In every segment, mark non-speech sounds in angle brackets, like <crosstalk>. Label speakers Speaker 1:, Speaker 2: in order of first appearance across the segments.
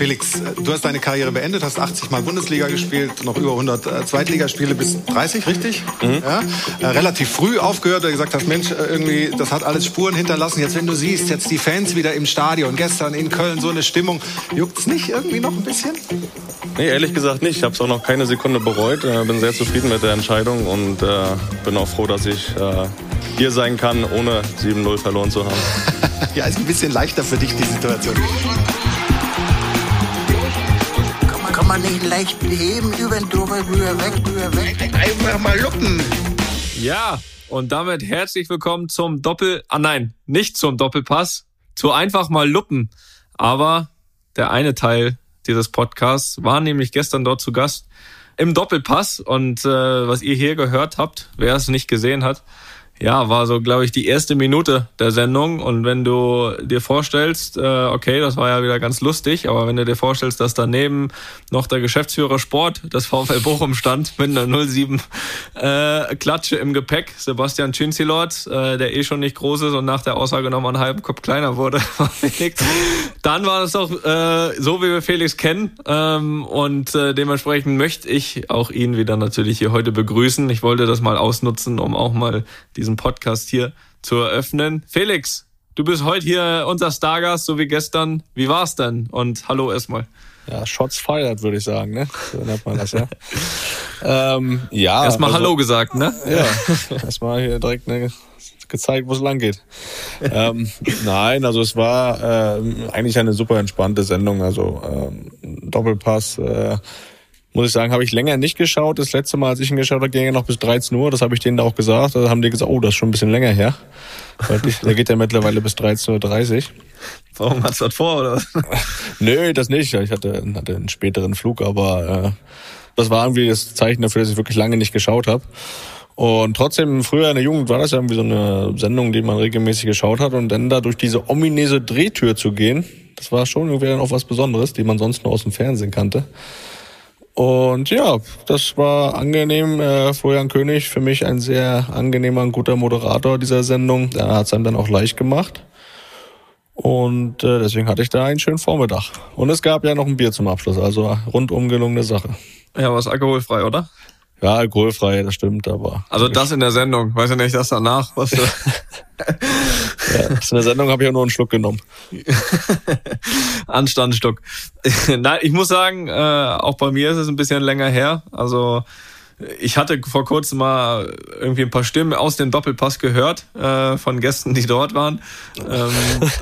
Speaker 1: Felix, du hast deine Karriere beendet, hast 80 Mal Bundesliga gespielt, noch über 100 äh, Zweitligaspiele bis 30, richtig? Mhm. Ja? Äh, relativ früh aufgehört, weil du gesagt hast, Mensch, äh, irgendwie, das hat alles Spuren hinterlassen. Jetzt, wenn du siehst, jetzt die Fans wieder im Stadion, gestern in Köln so eine Stimmung, juckt's nicht irgendwie noch ein bisschen?
Speaker 2: Nee, ehrlich gesagt nicht. Ich habe es auch noch keine Sekunde bereut. Bin sehr zufrieden mit der Entscheidung und äh, bin auch froh, dass ich äh, hier sein kann, ohne 7-0 verloren zu haben. <laughs>
Speaker 1: ja, ist ein bisschen leichter für dich die Situation.
Speaker 3: Kann nicht leicht beheben, über den drüber, rüber, weg, rüber, weg. Einfach mal luppen.
Speaker 4: Ja, und damit herzlich willkommen zum Doppel... Ah nein, nicht zum Doppelpass, zu einfach mal luppen. Aber der eine Teil dieses Podcasts war nämlich gestern dort zu Gast im Doppelpass. Und äh, was ihr hier gehört habt, wer es nicht gesehen hat, ja, war so, glaube ich, die erste Minute der Sendung. Und wenn du dir vorstellst, äh, okay, das war ja wieder ganz lustig, aber wenn du dir vorstellst, dass daneben noch der Geschäftsführer Sport des VfL Bochum stand <laughs> mit einer 07 äh, Klatsche im Gepäck, Sebastian Cinzilot, äh, der eh schon nicht groß ist und nach der Aussage nochmal einen halben Kopf kleiner wurde, <laughs> dann war es doch äh, so, wie wir Felix kennen. Ähm, und äh, dementsprechend möchte ich auch ihn wieder natürlich hier heute begrüßen. Ich wollte das mal ausnutzen, um auch mal diesen diesen Podcast hier zu eröffnen. Felix, du bist heute hier unser Stargast, so wie gestern. Wie war's denn? Und hallo erstmal.
Speaker 2: Ja, Shots fired, würde ich sagen, ne? So nennt man das, ja. <laughs>
Speaker 4: ähm, ja. Erstmal also, Hallo gesagt, ne? <laughs>
Speaker 2: Ja. Erstmal hier direkt ne, gezeigt, wo es lang geht. ähm, <laughs> nein, also es war äh, eigentlich eine super entspannte Sendung. Also ähm, Doppelpass, äh, muss ich sagen, habe ich länger nicht geschaut. Das letzte Mal, als ich ihn geschaut habe, ging er noch bis 13 Uhr. Das habe ich denen da auch gesagt. Da haben die gesagt, oh, das ist schon ein bisschen länger her. Der geht ja mittlerweile bis 13.30 Uhr.
Speaker 4: Warum hast du das vor, oder? <laughs>
Speaker 2: Nö, das nicht. Ich hatte, hatte einen späteren Flug, aber äh, das war irgendwie das Zeichen dafür, dass ich wirklich lange nicht geschaut habe. Und trotzdem, früher in der Jugend war das ja irgendwie so eine Sendung, die man regelmäßig geschaut hat. Und dann da durch diese ominöse Drehtür zu gehen, das war schon irgendwie dann auch was Besonderes, die man sonst nur aus dem Fernsehen kannte. Und ja, das war angenehm. Äh, Florian König, für mich ein sehr angenehmer und guter Moderator dieser Sendung. Er hat es einem dann auch leicht gemacht. Und äh, deswegen hatte ich da einen schönen Vormittag. Und es gab ja noch ein Bier zum Abschluss, also rundum gelungene Sache.
Speaker 4: Ja, was alkoholfrei, oder?
Speaker 2: Ja, alkoholfrei, das stimmt, aber.
Speaker 4: Also das in der Sendung, weiß ja nicht, das danach, was du.
Speaker 2: ja, das in der Sendung habe ich auch nur einen Schluck genommen. <laughs>
Speaker 4: Anstandsstück. <laughs> Nein, ich muss sagen, äh, auch bei mir ist es ein bisschen länger her. Also ich hatte vor kurzem mal irgendwie ein paar Stimmen aus dem Doppelpass gehört äh, von Gästen, die dort waren. Ähm,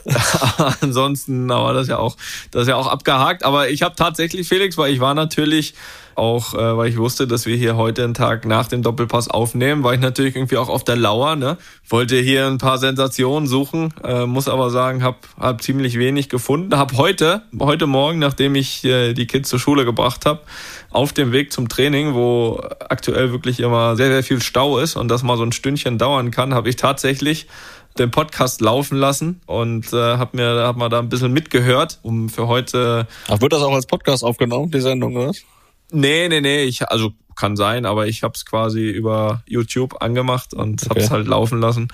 Speaker 4: <laughs> ansonsten war das ja auch, das ist ja auch abgehakt. Aber ich habe tatsächlich Felix, weil ich war natürlich auch, äh, weil ich wusste, dass wir hier heute einen Tag nach dem Doppelpass aufnehmen, war ich natürlich irgendwie auch auf der Lauer. Ne? Wollte hier ein paar Sensationen suchen, äh, muss aber sagen, habe hab ziemlich wenig gefunden. Hab heute, heute Morgen, nachdem ich äh, die Kids zur Schule gebracht habe, auf dem Weg zum Training, wo aktuell wirklich immer sehr, sehr viel Stau ist und das mal so ein Stündchen dauern kann, habe ich tatsächlich den Podcast laufen lassen und äh, habe mir hab mal da ein bisschen mitgehört, um für heute.
Speaker 2: Ach, wird das auch als Podcast aufgenommen, die Sendung, oder?
Speaker 4: Nee, nee, nee, ich, also kann sein, aber ich habe es quasi über YouTube angemacht und okay. habe es halt laufen lassen.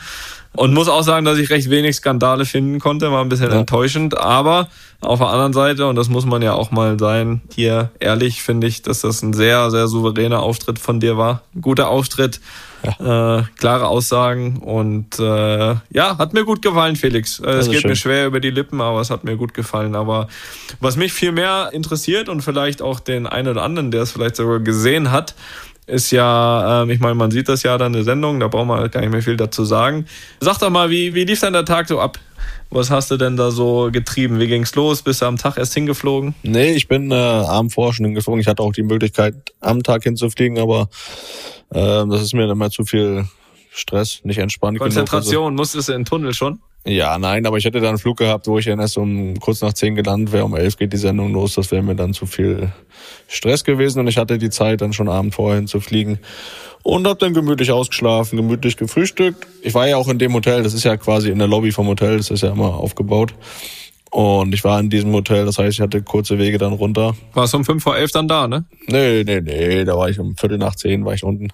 Speaker 4: Und muss auch sagen, dass ich recht wenig Skandale finden konnte, war ein bisschen ja. enttäuschend. Aber auf der anderen Seite, und das muss man ja auch mal sein, hier ehrlich finde ich, dass das ein sehr, sehr souveräner Auftritt von dir war. Ein guter Auftritt ja. Äh, klare Aussagen und äh, ja, hat mir gut gefallen, Felix. Äh, es geht schön. mir schwer über die Lippen, aber es hat mir gut gefallen. Aber was mich viel mehr interessiert und vielleicht auch den einen oder anderen, der es vielleicht sogar gesehen hat, ist ja, ähm, ich meine, man sieht das ja dann in der Sendung, da braucht man gar nicht mehr viel dazu sagen. Sag doch mal, wie, wie lief denn der Tag so ab? Was hast du denn da so getrieben? Wie ging's los? Bist du am Tag erst hingeflogen?
Speaker 2: Nee, ich bin äh, am vorher schon hingeflogen. Ich hatte auch die Möglichkeit, am Tag hinzufliegen, aber äh, das ist mir dann immer zu viel Stress, nicht entspannt.
Speaker 4: Konzentration, genug, also. musstest du in den Tunnel schon?
Speaker 2: Ja, nein, aber ich hätte da einen Flug gehabt, wo ich dann erst um kurz nach zehn gelandet wäre. Um elf geht die Sendung los. Das wäre mir dann zu viel Stress gewesen und ich hatte die Zeit, dann schon Abend vorhin zu fliegen und hab dann gemütlich ausgeschlafen, gemütlich gefrühstückt. Ich war ja auch in dem Hotel, das ist ja quasi in der Lobby vom Hotel, das ist ja immer aufgebaut. Und ich war in diesem Hotel, das heißt, ich hatte kurze Wege dann runter.
Speaker 4: Warst du um fünf vor elf dann da, ne?
Speaker 2: Nee, nee, nee, da war ich um Viertel nach zehn, war ich unten.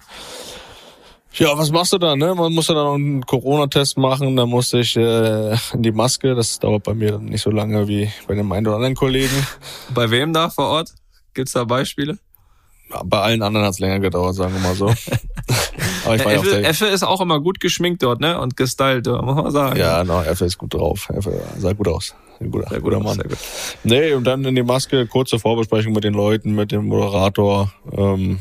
Speaker 2: Ja, was machst du da, ne? Man muss ja dann noch einen Corona-Test machen, da musste ich äh, in die Maske, das dauert bei mir dann nicht so lange wie bei dem einen oder anderen Kollegen.
Speaker 4: Bei wem da vor Ort? Gibt's da Beispiele?
Speaker 2: Bei allen anderen hat's länger gedauert, sagen wir mal so. <laughs> Aber ich war ja
Speaker 4: Effe,
Speaker 2: der,
Speaker 4: Effe ist auch immer gut geschminkt dort, ne? Und gestylt, muss man sagen.
Speaker 2: ja, no, Effe ist gut drauf. Effe sah gut aus. Ein guter,
Speaker 4: Sehr gut,
Speaker 2: guter Mann.
Speaker 4: sehr gut.
Speaker 2: Nee, und dann in die Maske, kurze Vorbesprechung mit den Leuten, mit dem Moderator. Ähm,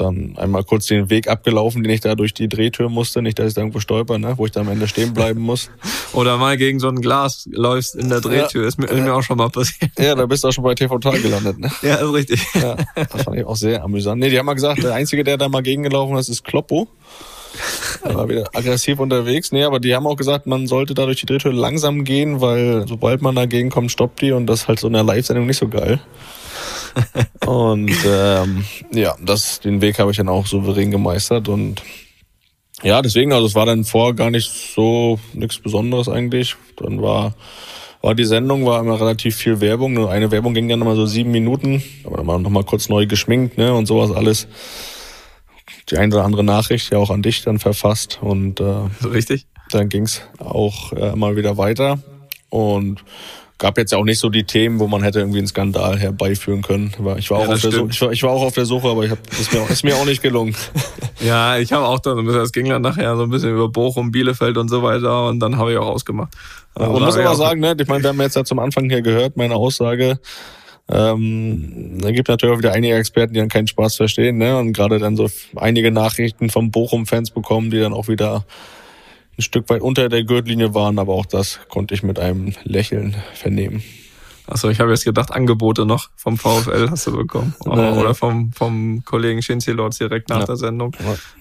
Speaker 2: dann einmal kurz den Weg abgelaufen, den ich da durch die Drehtür musste. Nicht, dass ich da irgendwo stolper, ne? wo ich da am Ende stehen bleiben muss. <laughs>
Speaker 4: Oder mal gegen so ein Glas läufst in der Drehtür. Ist, mir, ist mir auch schon mal passiert.
Speaker 2: Ja, da bist du auch schon bei TV Total gelandet. Ne? <laughs>
Speaker 4: Ja, ist richtig.
Speaker 2: Ja, das fand ich auch sehr amüsant. Nee, die haben mal gesagt, der Einzige, der da mal gegengelaufen ist, ist Kloppo. Er war wieder aggressiv unterwegs. Nee, aber die haben auch gesagt, man sollte da durch die Drehtür langsam gehen, weil sobald man dagegen kommt, stoppt die und das ist halt so in der Live-Sendung nicht so geil. Und ähm, ja, das, den Weg habe ich dann auch souverän gemeistert und ja, deswegen, also es war dann vor gar nicht so nichts Besonderes eigentlich. Dann war war die Sendung, war immer relativ viel Werbung. Nur eine Werbung ging dann immer so sieben Minuten, aber dann war noch mal kurz neu geschminkt, ne, und sowas alles. Die eine oder andere Nachricht ja auch an dich dann verfasst und äh,
Speaker 4: Ist richtig?
Speaker 2: dann ging's auch äh, mal wieder weiter und gab jetzt ja auch nicht so die Themen, wo man hätte irgendwie einen Skandal herbeiführen können. Ich war,
Speaker 4: Ja,
Speaker 2: auch, auf
Speaker 4: das
Speaker 2: der Suche, ich war, ich war auch auf der Suche, aber ich hab, ist, mir, auch- ist mir auch nicht gelungen. <laughs>
Speaker 4: Ja, ich habe auch dann so ein bisschen, es ging dann nachher so ein bisschen über Bochum, Bielefeld und so weiter und dann habe ich auch ausgemacht. Also
Speaker 2: Man muss aber sagen, ne, ich meine, wir haben jetzt ja zum Anfang hier gehört, meine Aussage, ähm, da gibt natürlich auch wieder einige Experten, die dann keinen Spaß verstehen, ne, und gerade dann so einige Nachrichten von Bochum-Fans bekommen, die dann auch wieder ein Stück weit unter der Gürtellinie waren, aber auch das konnte ich mit einem Lächeln vernehmen.
Speaker 4: Achso, ich habe jetzt gedacht, Angebote noch vom VfL hast du bekommen. <laughs>
Speaker 2: Nee.
Speaker 4: Oder vom, vom Kollegen Shinzi Lords direkt nach
Speaker 2: Ja.
Speaker 4: der Sendung.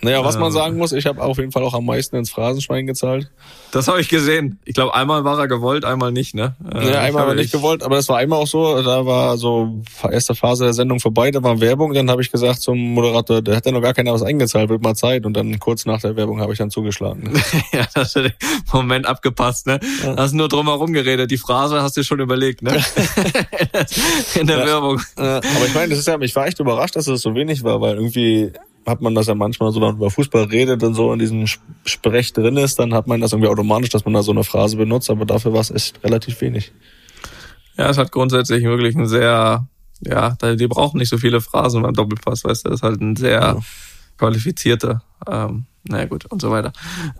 Speaker 2: Naja, was man
Speaker 4: Ähm.
Speaker 2: sagen muss, ich habe auf jeden Fall auch am meisten ins Phrasenschwein gezahlt.
Speaker 4: Das habe ich gesehen. Ich glaube, einmal war er gewollt, einmal nicht, ne? Äh,
Speaker 2: Ja,
Speaker 4: ich
Speaker 2: einmal aber nicht
Speaker 4: ich-
Speaker 2: gewollt, aber das war einmal auch so, da war so erste Phase der Sendung vorbei, da war Werbung, dann habe ich gesagt zum Moderator, der hat ja noch gar keiner was eingezahlt, wird mal Zeit und dann kurz nach der Werbung habe ich dann zugeschlagen. <laughs>
Speaker 4: ja, das hast du den Moment abgepasst, ne? Hast nur drum herum geredet. Die Phrase hast du schon überlegt, ne? <laughs> <laughs> In der
Speaker 2: Ja.
Speaker 4: Werbung.
Speaker 2: Aber ich meine, das ist ja, ich war echt überrascht, dass es so wenig war, weil irgendwie hat man das ja manchmal so, wenn man über Fußball redet und so in diesem Sp- Sprech drin ist, dann hat man das irgendwie automatisch, dass man da so eine Phrase benutzt, aber dafür war es echt relativ wenig.
Speaker 4: Ja, es hat grundsätzlich wirklich ein sehr, ja, die brauchen nicht so viele Phrasen beim Doppelpass, weißt du, das ist halt ein sehr qualifizierter, ähm, naja gut, und so weiter.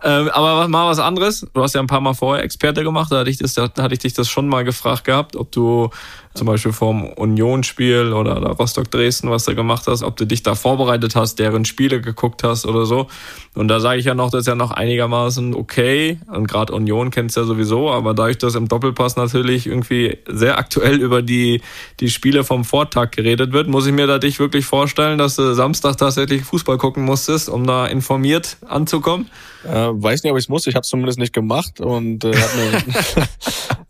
Speaker 4: Ähm, aber mal was anderes, du hast ja ein paar Mal vorher Experte gemacht, da hatte ich, das, da hatte ich dich das schon mal gefragt gehabt, ob du zum Beispiel vorm Unionsspiel oder Rostock Dresden, was du gemacht hast, ob du dich da vorbereitet hast, deren Spiele geguckt hast oder so. Und da sage ich ja noch, das ist ja noch einigermaßen okay. Und gerade Union kennst ja sowieso, aber dadurch, dass im Doppelpass natürlich irgendwie sehr aktuell <laughs> über die, die Spiele vom Vortag geredet wird, muss ich mir da dich wirklich vorstellen, dass du Samstag tatsächlich Fußball gucken musstest, um da informiert anzukommen.
Speaker 2: Äh, weiß nicht, ob ich es muss. Ich habe es zumindest nicht gemacht und äh, hab mir,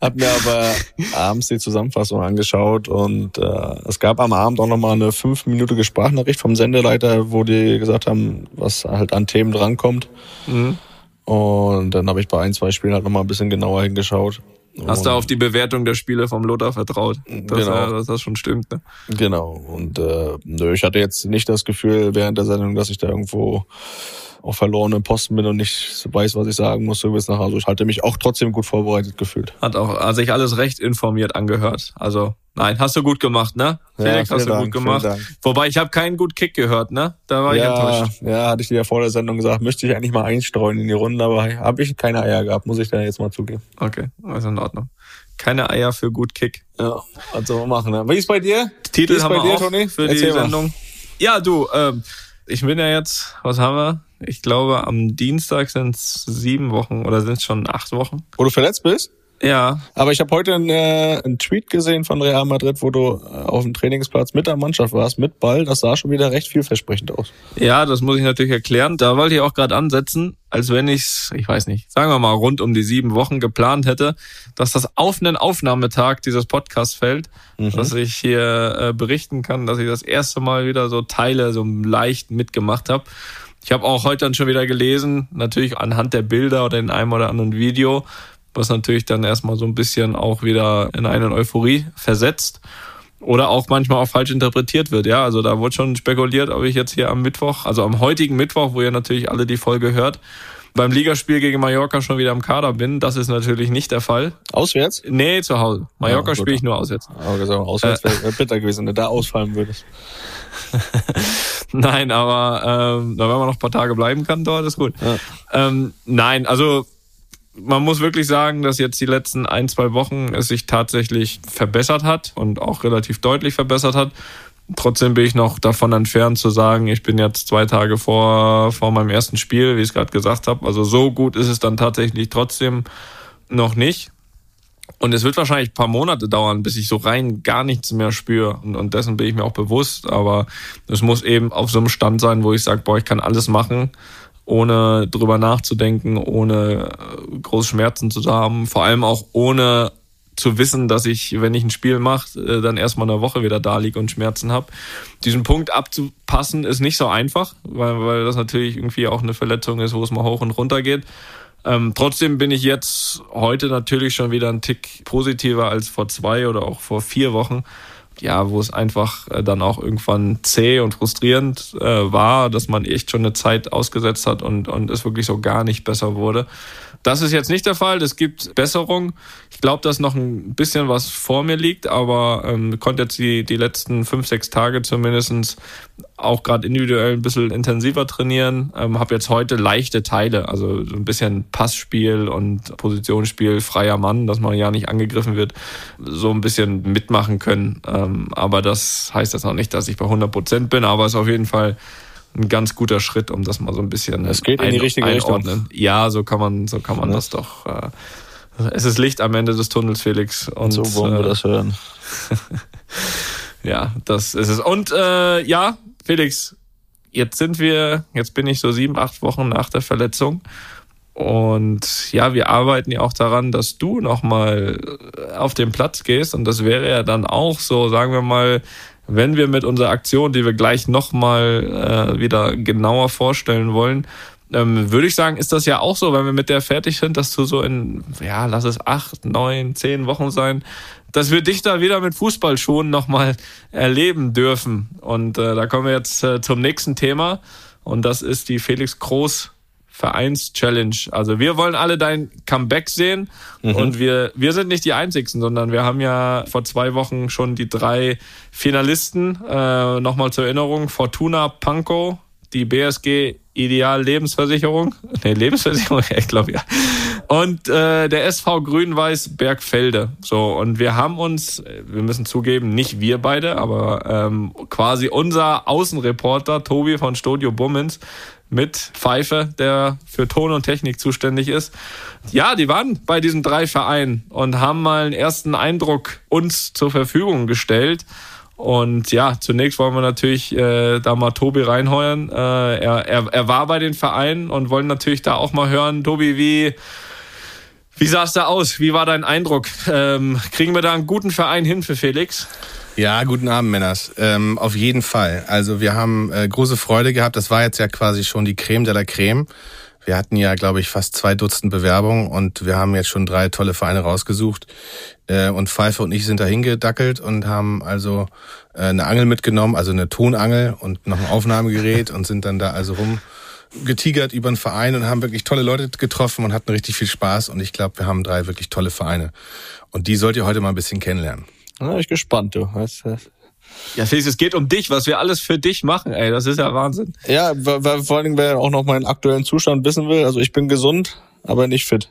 Speaker 2: <laughs> hab mir aber abends die Zusammenfassung angeschaut und äh, es gab am Abend auch nochmal eine fünfminütige Sprachnachricht vom Sendeleiter, wo die gesagt haben, was halt an Themen drankommt.
Speaker 4: Mhm.
Speaker 2: Und dann habe ich bei ein, zwei Spielen halt nochmal ein bisschen genauer hingeschaut.
Speaker 4: Hast du auf die Bewertung der Spiele vom Lothar vertraut? Das,
Speaker 2: Genau.
Speaker 4: ja, dass das schon stimmt. Ne?
Speaker 2: Genau. Und äh, nö, ich hatte jetzt nicht das Gefühl während der Sendung, dass ich da irgendwo auf verlorenen Posten bin und nicht weiß, was ich sagen muss. So bis nach. Also ich hatte mich auch trotzdem gut vorbereitet gefühlt.
Speaker 4: Hat auch hat sich alles recht informiert angehört. Also nein, hast du gut gemacht, ne?
Speaker 2: Ja,
Speaker 4: Felix, hast
Speaker 2: vielen
Speaker 4: du
Speaker 2: Dank,
Speaker 4: gut gemacht. Wobei ich habe keinen gut Kick gehört, ne? Da war ich
Speaker 2: ja,
Speaker 4: enttäuscht.
Speaker 2: ja, hatte ich dir ja vor der Sendung gesagt, möchte ich eigentlich mal einstreuen in die Runde, aber habe ich keine Eier gehabt, muss ich da jetzt mal zugeben.
Speaker 4: Okay, ist in Ordnung. Keine Eier für gut Kick.
Speaker 2: Ja, was soll man machen? Ne? Wie ist bei dir?
Speaker 4: Titel haben
Speaker 2: bei
Speaker 4: wir
Speaker 2: dir,
Speaker 4: auch
Speaker 2: Toni?
Speaker 4: für die
Speaker 2: Erzähl mal.
Speaker 4: Sendung. Ja, du, ähm, ich bin ja jetzt, was haben wir? Ich glaube, am Dienstag sind es sieben Wochen oder sind es schon acht Wochen?
Speaker 2: Wo du verletzt bist?
Speaker 4: Ja,
Speaker 2: Aber ich habe heute einen, äh, einen Tweet gesehen von Real Madrid, wo du äh, auf dem Trainingsplatz mit der Mannschaft warst, mit Ball. Das sah schon wieder recht vielversprechend aus.
Speaker 4: Ja, das muss ich natürlich erklären. Da wollte ich auch gerade ansetzen, als wenn ich's, ich weiß nicht, sagen wir mal rund um die sieben Wochen geplant hätte, dass das auf einen Aufnahmetag dieses Podcasts fällt, dass ich hier äh, berichten kann, dass ich das erste Mal wieder so Teile so leicht mitgemacht habe. Ich habe auch heute dann schon wieder gelesen, natürlich anhand der Bilder oder in einem oder anderen Video, was natürlich dann erstmal so ein bisschen auch wieder in eine Euphorie versetzt. oder auch manchmal auch falsch interpretiert wird. Ja, also da wurde schon spekuliert, ob ich jetzt hier am Mittwoch, also am heutigen Mittwoch, wo ihr natürlich alle die Folge hört, beim Ligaspiel gegen Mallorca schon wieder im Kader bin. Das ist natürlich nicht der Fall.
Speaker 2: Auswärts?
Speaker 4: Nee, zu Hause. Mallorca ja, spiele ich nur auswärts.
Speaker 2: Aber gesagt, auswärts wäre wär bitter gewesen, wenn du da ausfallen würdest. <laughs>
Speaker 4: nein, aber ähm, wenn man noch ein paar Tage bleiben kann, dort ist gut. Ja. Ähm, nein, also man muss wirklich sagen, dass jetzt die letzten ein, zwei Wochen es sich tatsächlich verbessert hat und auch relativ deutlich verbessert hat. Trotzdem bin ich noch davon entfernt zu sagen, ich bin jetzt zwei Tage vor, vor meinem ersten Spiel, wie ich es gerade gesagt habe. Also so gut ist es dann tatsächlich trotzdem noch nicht. Und es wird wahrscheinlich ein paar Monate dauern, bis ich so rein gar nichts mehr spüre. Und, und dessen bin ich mir auch bewusst. Aber es muss eben auf so einem Stand sein, wo ich sage, boah, ich kann alles machen ohne drüber nachzudenken, ohne äh, große Schmerzen zu haben, vor allem auch ohne zu wissen, dass ich, wenn ich ein Spiel mache, äh, dann erstmal eine Woche wieder da liege und Schmerzen habe. Diesen Punkt abzupassen ist nicht so einfach, weil, weil das natürlich irgendwie auch eine Verletzung ist, wo es mal hoch und runter geht. Ähm, trotzdem bin ich jetzt heute natürlich schon wieder ein Tick positiver als vor zwei oder auch vor vier Wochen ja, wo es einfach äh, dann auch irgendwann zäh und frustrierend äh, war, dass man echt schon eine Zeit ausgesetzt hat und, und es wirklich so gar nicht besser wurde. Das ist jetzt nicht der Fall. Es gibt Besserung. Ich glaube, dass noch ein bisschen was vor mir liegt, aber ähm, konnte jetzt die, die letzten fünf, sechs Tage zumindestens auch gerade individuell ein bisschen intensiver trainieren. Ähm, habe jetzt heute leichte Teile, also so ein bisschen Passspiel und Positionsspiel, freier Mann, dass man ja nicht angegriffen wird, so ein bisschen mitmachen können. Ähm, aber das heißt jetzt noch nicht, dass ich bei 100 Prozent bin, aber es ist auf jeden Fall ein ganz guter Schritt, um das mal so ein bisschen
Speaker 2: es geht in die richtige einordnen. Richtung.
Speaker 4: Ja, so kann man, so kann man ja. das doch. Äh, es ist Licht am Ende des Tunnels, Felix. Und
Speaker 2: so wollen wir äh, das hören. <laughs>
Speaker 4: ja, das ist es. Und äh, ja, Felix, jetzt sind wir, jetzt bin ich so sieben, acht Wochen nach der Verletzung. Und ja, wir arbeiten ja auch daran, dass du nochmal auf den Platz gehst. Und das wäre ja dann auch so, sagen wir mal, wenn wir mit unserer Aktion, die wir gleich nochmal äh, wieder genauer vorstellen wollen, ähm, würde ich sagen, ist das ja auch so, wenn wir mit der fertig sind, dass du so in, ja, lass es acht, neun, zehn Wochen sein, dass wir dich da wieder mit Fußballschuhen nochmal erleben dürfen. Und äh, da kommen wir jetzt äh, zum nächsten Thema. Und das ist die Felix Groß Vereins-Challenge. Also wir wollen alle dein Comeback sehen mhm. und wir, wir sind nicht die Einzigsten, sondern wir haben ja vor zwei Wochen schon die drei Finalisten, äh, nochmal zur Erinnerung, Fortuna Pankow, die BSG Ideal Lebensversicherung, <laughs> nee, Lebensversicherung, <laughs> ich glaube ja, und äh, der SV Grün-Weiß Bergfelde. So, und wir haben uns, wir müssen zugeben, nicht wir beide, aber ähm, quasi unser Außenreporter Tobi von Studio Bummens mit Pfeife, der für Ton und Technik zuständig ist. Ja, die waren bei diesen drei Vereinen und haben mal einen ersten Eindruck uns zur Verfügung gestellt. Und ja, zunächst wollen wir natürlich äh, da mal Tobi reinheuern. Äh, er, er, er war bei den Vereinen und wollen natürlich da auch mal hören, Tobi, wie, wie sah es da aus? Wie war dein Eindruck? Ähm, kriegen wir da einen guten Verein hin für Felix?
Speaker 5: Ja, guten Abend, Männers. Ähm, auf jeden Fall. Also wir haben äh, große Freude gehabt. Das war jetzt ja quasi schon die Creme de la Creme. Wir hatten ja, glaube ich, fast zwei Dutzend Bewerbungen und wir haben jetzt schon drei tolle Vereine rausgesucht. Äh, und Pfeife und ich sind da hingedackelt und haben also äh, eine Angel mitgenommen, also eine Tonangel und noch ein Aufnahmegerät <laughs> und sind dann da also rum getigert über den Verein und haben wirklich tolle Leute getroffen und hatten richtig viel Spaß. Und ich glaube, wir haben drei wirklich tolle Vereine. Und die sollt ihr heute mal ein bisschen kennenlernen.
Speaker 2: Bin ich gespannt, du.
Speaker 4: Ja, Felix, es geht um dich, was wir alles für dich machen, ey. Das ist ja Wahnsinn.
Speaker 2: Ja, weil, vor allen Dingen, wer auch noch meinen aktuellen Zustand wissen will. Also ich bin gesund, aber nicht fit.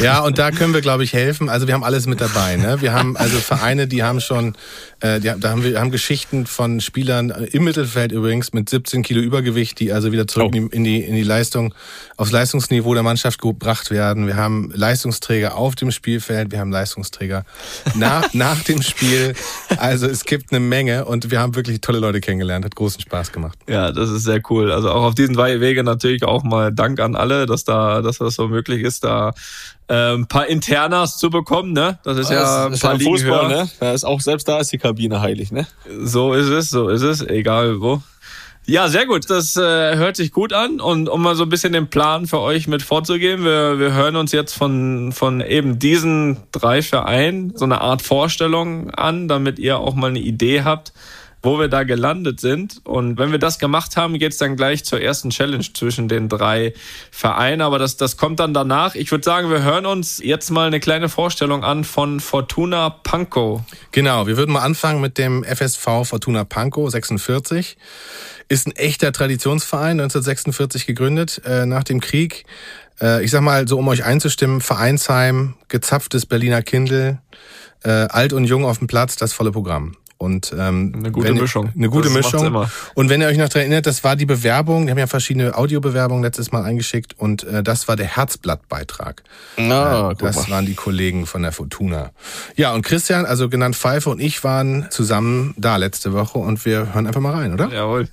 Speaker 5: Ja, und da können wir, glaube ich, helfen. Also wir haben alles mit dabei. Ne? Wir haben also Vereine, die haben schon, äh, die, da haben wir haben Geschichten von Spielern äh, im Mittelfeld übrigens mit 17 Kilo Übergewicht, die also wieder zurück oh. in die in die Leistung, aufs Leistungsniveau der Mannschaft gebracht werden. Wir haben Leistungsträger auf dem Spielfeld, wir haben Leistungsträger nach, <laughs> nach dem Spiel. Also es gibt eine Menge und wir haben wirklich tolle Leute kennengelernt. Hat großen Spaß gemacht.
Speaker 4: Ja, das ist sehr cool. Also auch auf diesen Wege natürlich auch mal Dank an alle, dass da, dass das so möglich ist, da äh, ein paar Internas zu bekommen, ne?
Speaker 2: Das ist ja das ein paar Fußball, ne? Da ist auch selbst da ist die Kabine heilig, ne?
Speaker 4: So ist es, so ist es, egal wo. Ja, sehr gut. Das äh, hört sich gut an. Und um mal so ein bisschen den Plan für euch mit vorzugehen, wir, wir hören uns jetzt von, von eben diesen drei Vereinen so eine Art Vorstellung an, damit ihr auch mal eine Idee habt, wo wir da gelandet sind. Und wenn wir das gemacht haben, geht's dann gleich zur ersten Challenge zwischen den drei Vereinen. Aber das, das kommt dann danach. Ich würde sagen, wir hören uns jetzt mal eine kleine Vorstellung an von Fortuna Pankow.
Speaker 5: Genau, wir würden mal anfangen mit dem FSV Fortuna Pankow 46. Ist ein echter Traditionsverein, 1946 gegründet, äh, nach dem Krieg. Äh, ich sag mal, so um euch einzustimmen, Vereinsheim, gezapftes Berliner Kindel, äh, alt und jung auf dem Platz, das volle Programm. Und ähm,
Speaker 4: Eine gute
Speaker 5: wenn,
Speaker 4: Mischung.
Speaker 5: Eine gute
Speaker 4: Das
Speaker 5: Mischung.
Speaker 4: immer.
Speaker 5: Und wenn ihr euch noch daran erinnert, das war die Bewerbung, wir haben ja verschiedene Audiobewerbungen letztes Mal eingeschickt und äh, das war der Herzblattbeitrag.
Speaker 2: Na,
Speaker 5: Äh, das waren die Kollegen von der Fortuna. Ja, und Christian, also genannt Pfeife und ich waren zusammen da letzte Woche und wir hören einfach mal rein, oder?
Speaker 4: Jawohl.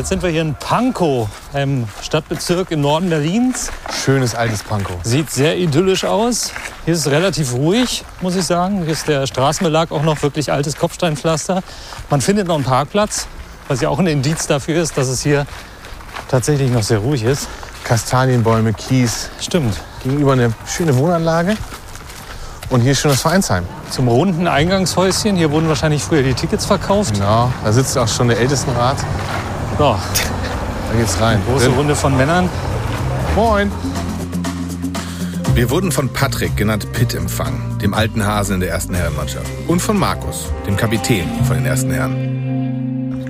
Speaker 6: Jetzt sind wir hier in Pankow, einem Stadtbezirk im Norden Berlins.
Speaker 7: Schönes altes Pankow.
Speaker 6: Sieht sehr idyllisch aus. Hier ist es relativ ruhig, muss ich sagen. Hier ist der Straßenbelag auch noch wirklich altes Kopfsteinpflaster. Man findet noch einen Parkplatz, was ja auch ein Indiz dafür ist, dass es hier tatsächlich noch sehr ruhig ist.
Speaker 7: Kastanienbäume, Kies.
Speaker 6: Stimmt.
Speaker 7: Gegenüber eine schöne Wohnanlage. Und hier ist schon das Vereinsheim.
Speaker 6: Zum runden Eingangshäuschen. Hier wurden wahrscheinlich früher die Tickets verkauft.
Speaker 7: Genau, da sitzt auch schon der Ältestenrat.
Speaker 6: Ja,
Speaker 7: Da geht's rein.
Speaker 6: große
Speaker 7: Drin.
Speaker 6: Runde von Männern.
Speaker 7: Moin.
Speaker 5: Wir wurden von Patrick, genannt Pitt, empfangen, dem alten Hasen in der ersten Herrenmannschaft. Und von Markus, dem Kapitän von den ersten Herren.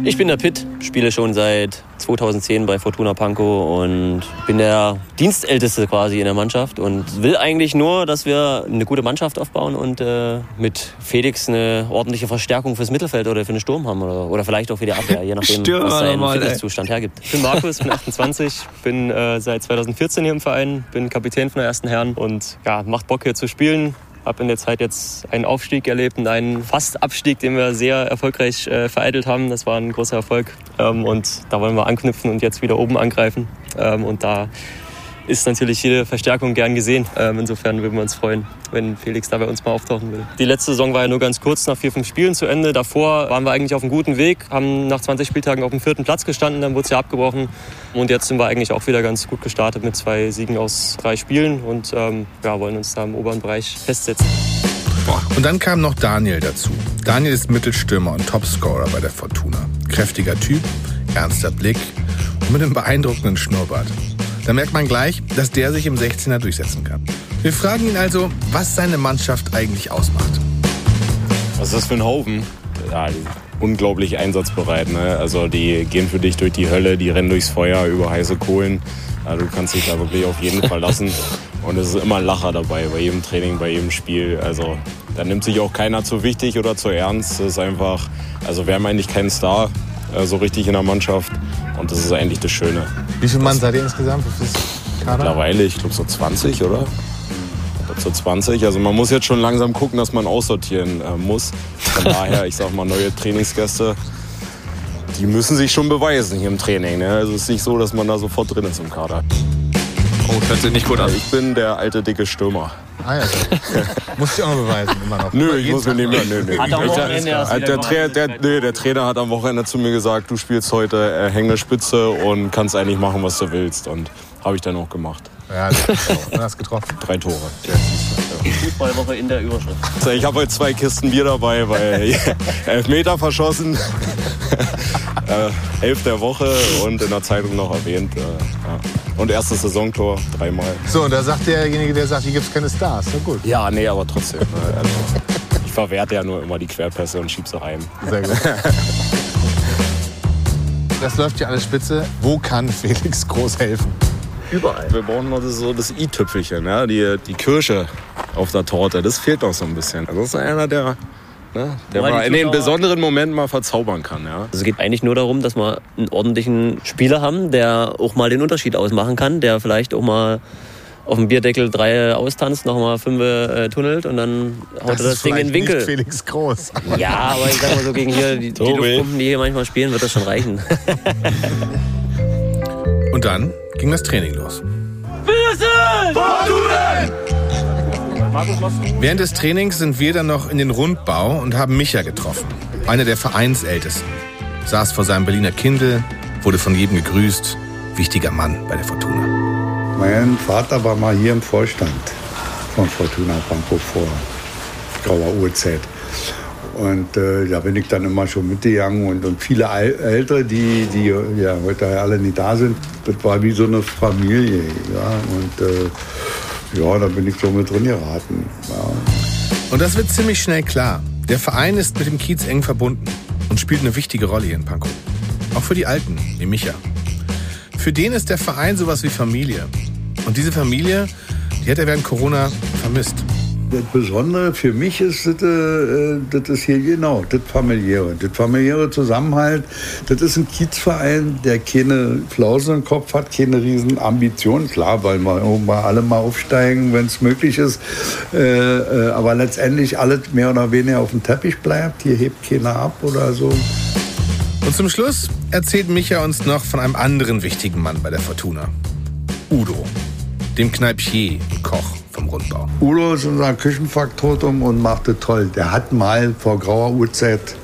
Speaker 8: Ich bin der Pitt, spiele schon seit 2010 bei Fortuna Pankow und bin der Dienstälteste quasi in der Mannschaft und will eigentlich nur, dass wir eine gute Mannschaft aufbauen und äh, mit Felix eine ordentliche Verstärkung fürs Mittelfeld oder für den Sturm haben oder, oder vielleicht auch für die Abwehr, je <laughs> nachdem,
Speaker 4: Stürmer
Speaker 8: was sein. Fitnesszustand hergibt.
Speaker 9: Ich bin Markus, bin 28, bin äh, seit 2014 hier im Verein, bin Kapitän von der ersten Herren und ja, macht Bock hier zu spielen. Habe in der Zeit jetzt einen Aufstieg erlebt und einen Fast-Abstieg, den wir sehr erfolgreich äh, vereitelt haben. Das war ein großer Erfolg ähm, und da wollen wir anknüpfen und jetzt wieder oben angreifen. Ähm, und da ist natürlich jede Verstärkung gern gesehen. Ähm, insofern würden wir uns freuen, wenn Felix da bei uns mal auftauchen würde. Die letzte Saison war ja nur ganz kurz nach vier, fünf Spielen zu Ende. Davor waren wir eigentlich auf einem guten Weg, haben nach 20 Spieltagen auf dem vierten Platz gestanden, dann wurde es ja abgebrochen. Und jetzt sind wir eigentlich auch wieder ganz gut gestartet mit zwei Siegen aus drei Spielen und ähm, ja, wollen uns da im oberen Bereich festsetzen.
Speaker 5: Und dann kam noch Daniel dazu. Daniel ist Mittelstürmer und Topscorer bei der Fortuna. Kräftiger Typ, ernster Blick und mit einem beeindruckenden Schnurrbart. Da merkt man gleich, dass der sich im 16er durchsetzen kann. Wir fragen ihn also, was seine Mannschaft eigentlich ausmacht.
Speaker 10: Was ist das für ein Haufen? Ja, unglaublich einsatzbereit. Ne? Also die gehen für dich durch die Hölle, die rennen durchs Feuer über heiße Kohlen. Ja, du kannst dich da wirklich auf jeden verlassen. <laughs> Und es ist immer ein Lacher dabei, bei jedem Training, bei jedem Spiel. Also da nimmt sich auch keiner zu wichtig oder zu ernst. Es ist einfach, also wir haben eigentlich keinen Star so richtig in der Mannschaft. Und das ist eigentlich das Schöne.
Speaker 7: Wie viele Mann seid ihr insgesamt? Wie viel Kader?
Speaker 10: Mittlerweile, ich glaube so 20, oder? So 20. Also man muss jetzt schon langsam gucken, dass man aussortieren äh, muss. Von <laughs> daher, ich sag mal, neue Trainingsgäste, die müssen sich schon beweisen hier im Training. Ne? Also es ist nicht so, dass man da sofort drin ist im Kader.
Speaker 4: Oh, hört sich nicht gut an.
Speaker 10: Ich bin der alte, dicke Stürmer.
Speaker 7: Ah, ja. <laughs> Muss ich auch noch beweisen, immer noch.
Speaker 10: Nö, ich muss mir nicht mehr. Nö, nö.
Speaker 8: Hat am Wochenende
Speaker 10: Äh, der. Tra der, nee, der Trainer hat am Wochenende zu mir gesagt, du spielst heute äh, hängende Spitze und kannst eigentlich machen, was du willst. Und habe ich dann auch gemacht.
Speaker 7: Ja, du hast getroffen.
Speaker 10: Drei Tore.
Speaker 8: Fußballwoche in der Überschrift.
Speaker 10: Ich habe heute zwei Kisten Bier dabei, weil <laughs> elf Meter verschossen, <laughs> äh, elf der Woche und in der Zeitung noch erwähnt. Äh, ja. Und erstes Saisontor, dreimal.
Speaker 7: So, und da sagt derjenige, der sagt, hier gibt es keine Stars. Na gut,
Speaker 10: Ja, nee, aber trotzdem. äh, Also, ich verwerte ja nur immer die Querpässe und schieb sie heim.
Speaker 7: sehr gut. Das läuft ja alles spitze. Wo kann Felix Groß helfen?
Speaker 10: Überall. Wir brauchen noch das, so das i-Tüpfelchen, ja? die, die Kirsche auf der Torte. Das fehlt noch so ein bisschen. Also das ist einer, der, ne, der mal in den besonderen Momenten mal verzaubern kann. Ja?
Speaker 8: Also es geht eigentlich nur darum, dass wir einen ordentlichen Spieler haben, der auch mal den Unterschied ausmachen kann, der vielleicht auch mal auf dem Bierdeckel drei austanzt, nochmal fünf äh, tunnelt und dann haut er das
Speaker 7: ist
Speaker 8: Ding in den Winkel.
Speaker 7: Nicht Felix Groß.
Speaker 8: Ja, aber ich sag mal so gegen hier die, die. Luftpumpen, die hier manchmal spielen, wird das schon reichen.
Speaker 5: Und dann ging das Training los. Während des Trainings sind wir dann noch in den Rundbau und haben Micha getroffen. einer der Vereinsältesten. Saß vor seinem Berliner Kindle, wurde von jedem gegrüßt. Wichtiger Mann bei der Fortuna.
Speaker 11: Mein Vater war mal hier im Vorstand von Fortuna Pankow vor grauer Uhrzeit. Und äh, da bin ich dann immer schon mitgegangen und, und viele Ältere, die, die ja heute alle nicht da sind, das war wie so eine Familie. Ja? Und äh, ja, da bin ich so mit drin geraten. Ja.
Speaker 5: Und das wird ziemlich schnell klar. Der Verein ist mit dem Kiez eng verbunden und spielt eine wichtige Rolle hier in Pankow. Auch für die Alten, wie Micha. Für den ist der Verein sowas wie Familie. Und diese Familie, die hat er während Corona vermisst.
Speaker 11: Das Besondere für mich ist, das, äh, das ist hier genau, das familiäre. Das familiäre Zusammenhalt, das ist ein Kiezverein, der keine Flausen im Kopf hat, keine riesen Ambitionen. Klar, weil wir irgendwann alle mal aufsteigen, wenn es möglich ist. Äh, äh, aber letztendlich alles mehr oder weniger auf dem Teppich bleibt. Hier hebt keiner ab oder so.
Speaker 5: Und zum Schluss erzählt Micha uns noch von einem anderen wichtigen Mann bei der Fortuna. Udo, dem Kneipier Koch vom Rundbau.
Speaker 11: Udo ist unser Küchenfaktotum und macht das toll. Der hat mal vor grauer Uhrzeit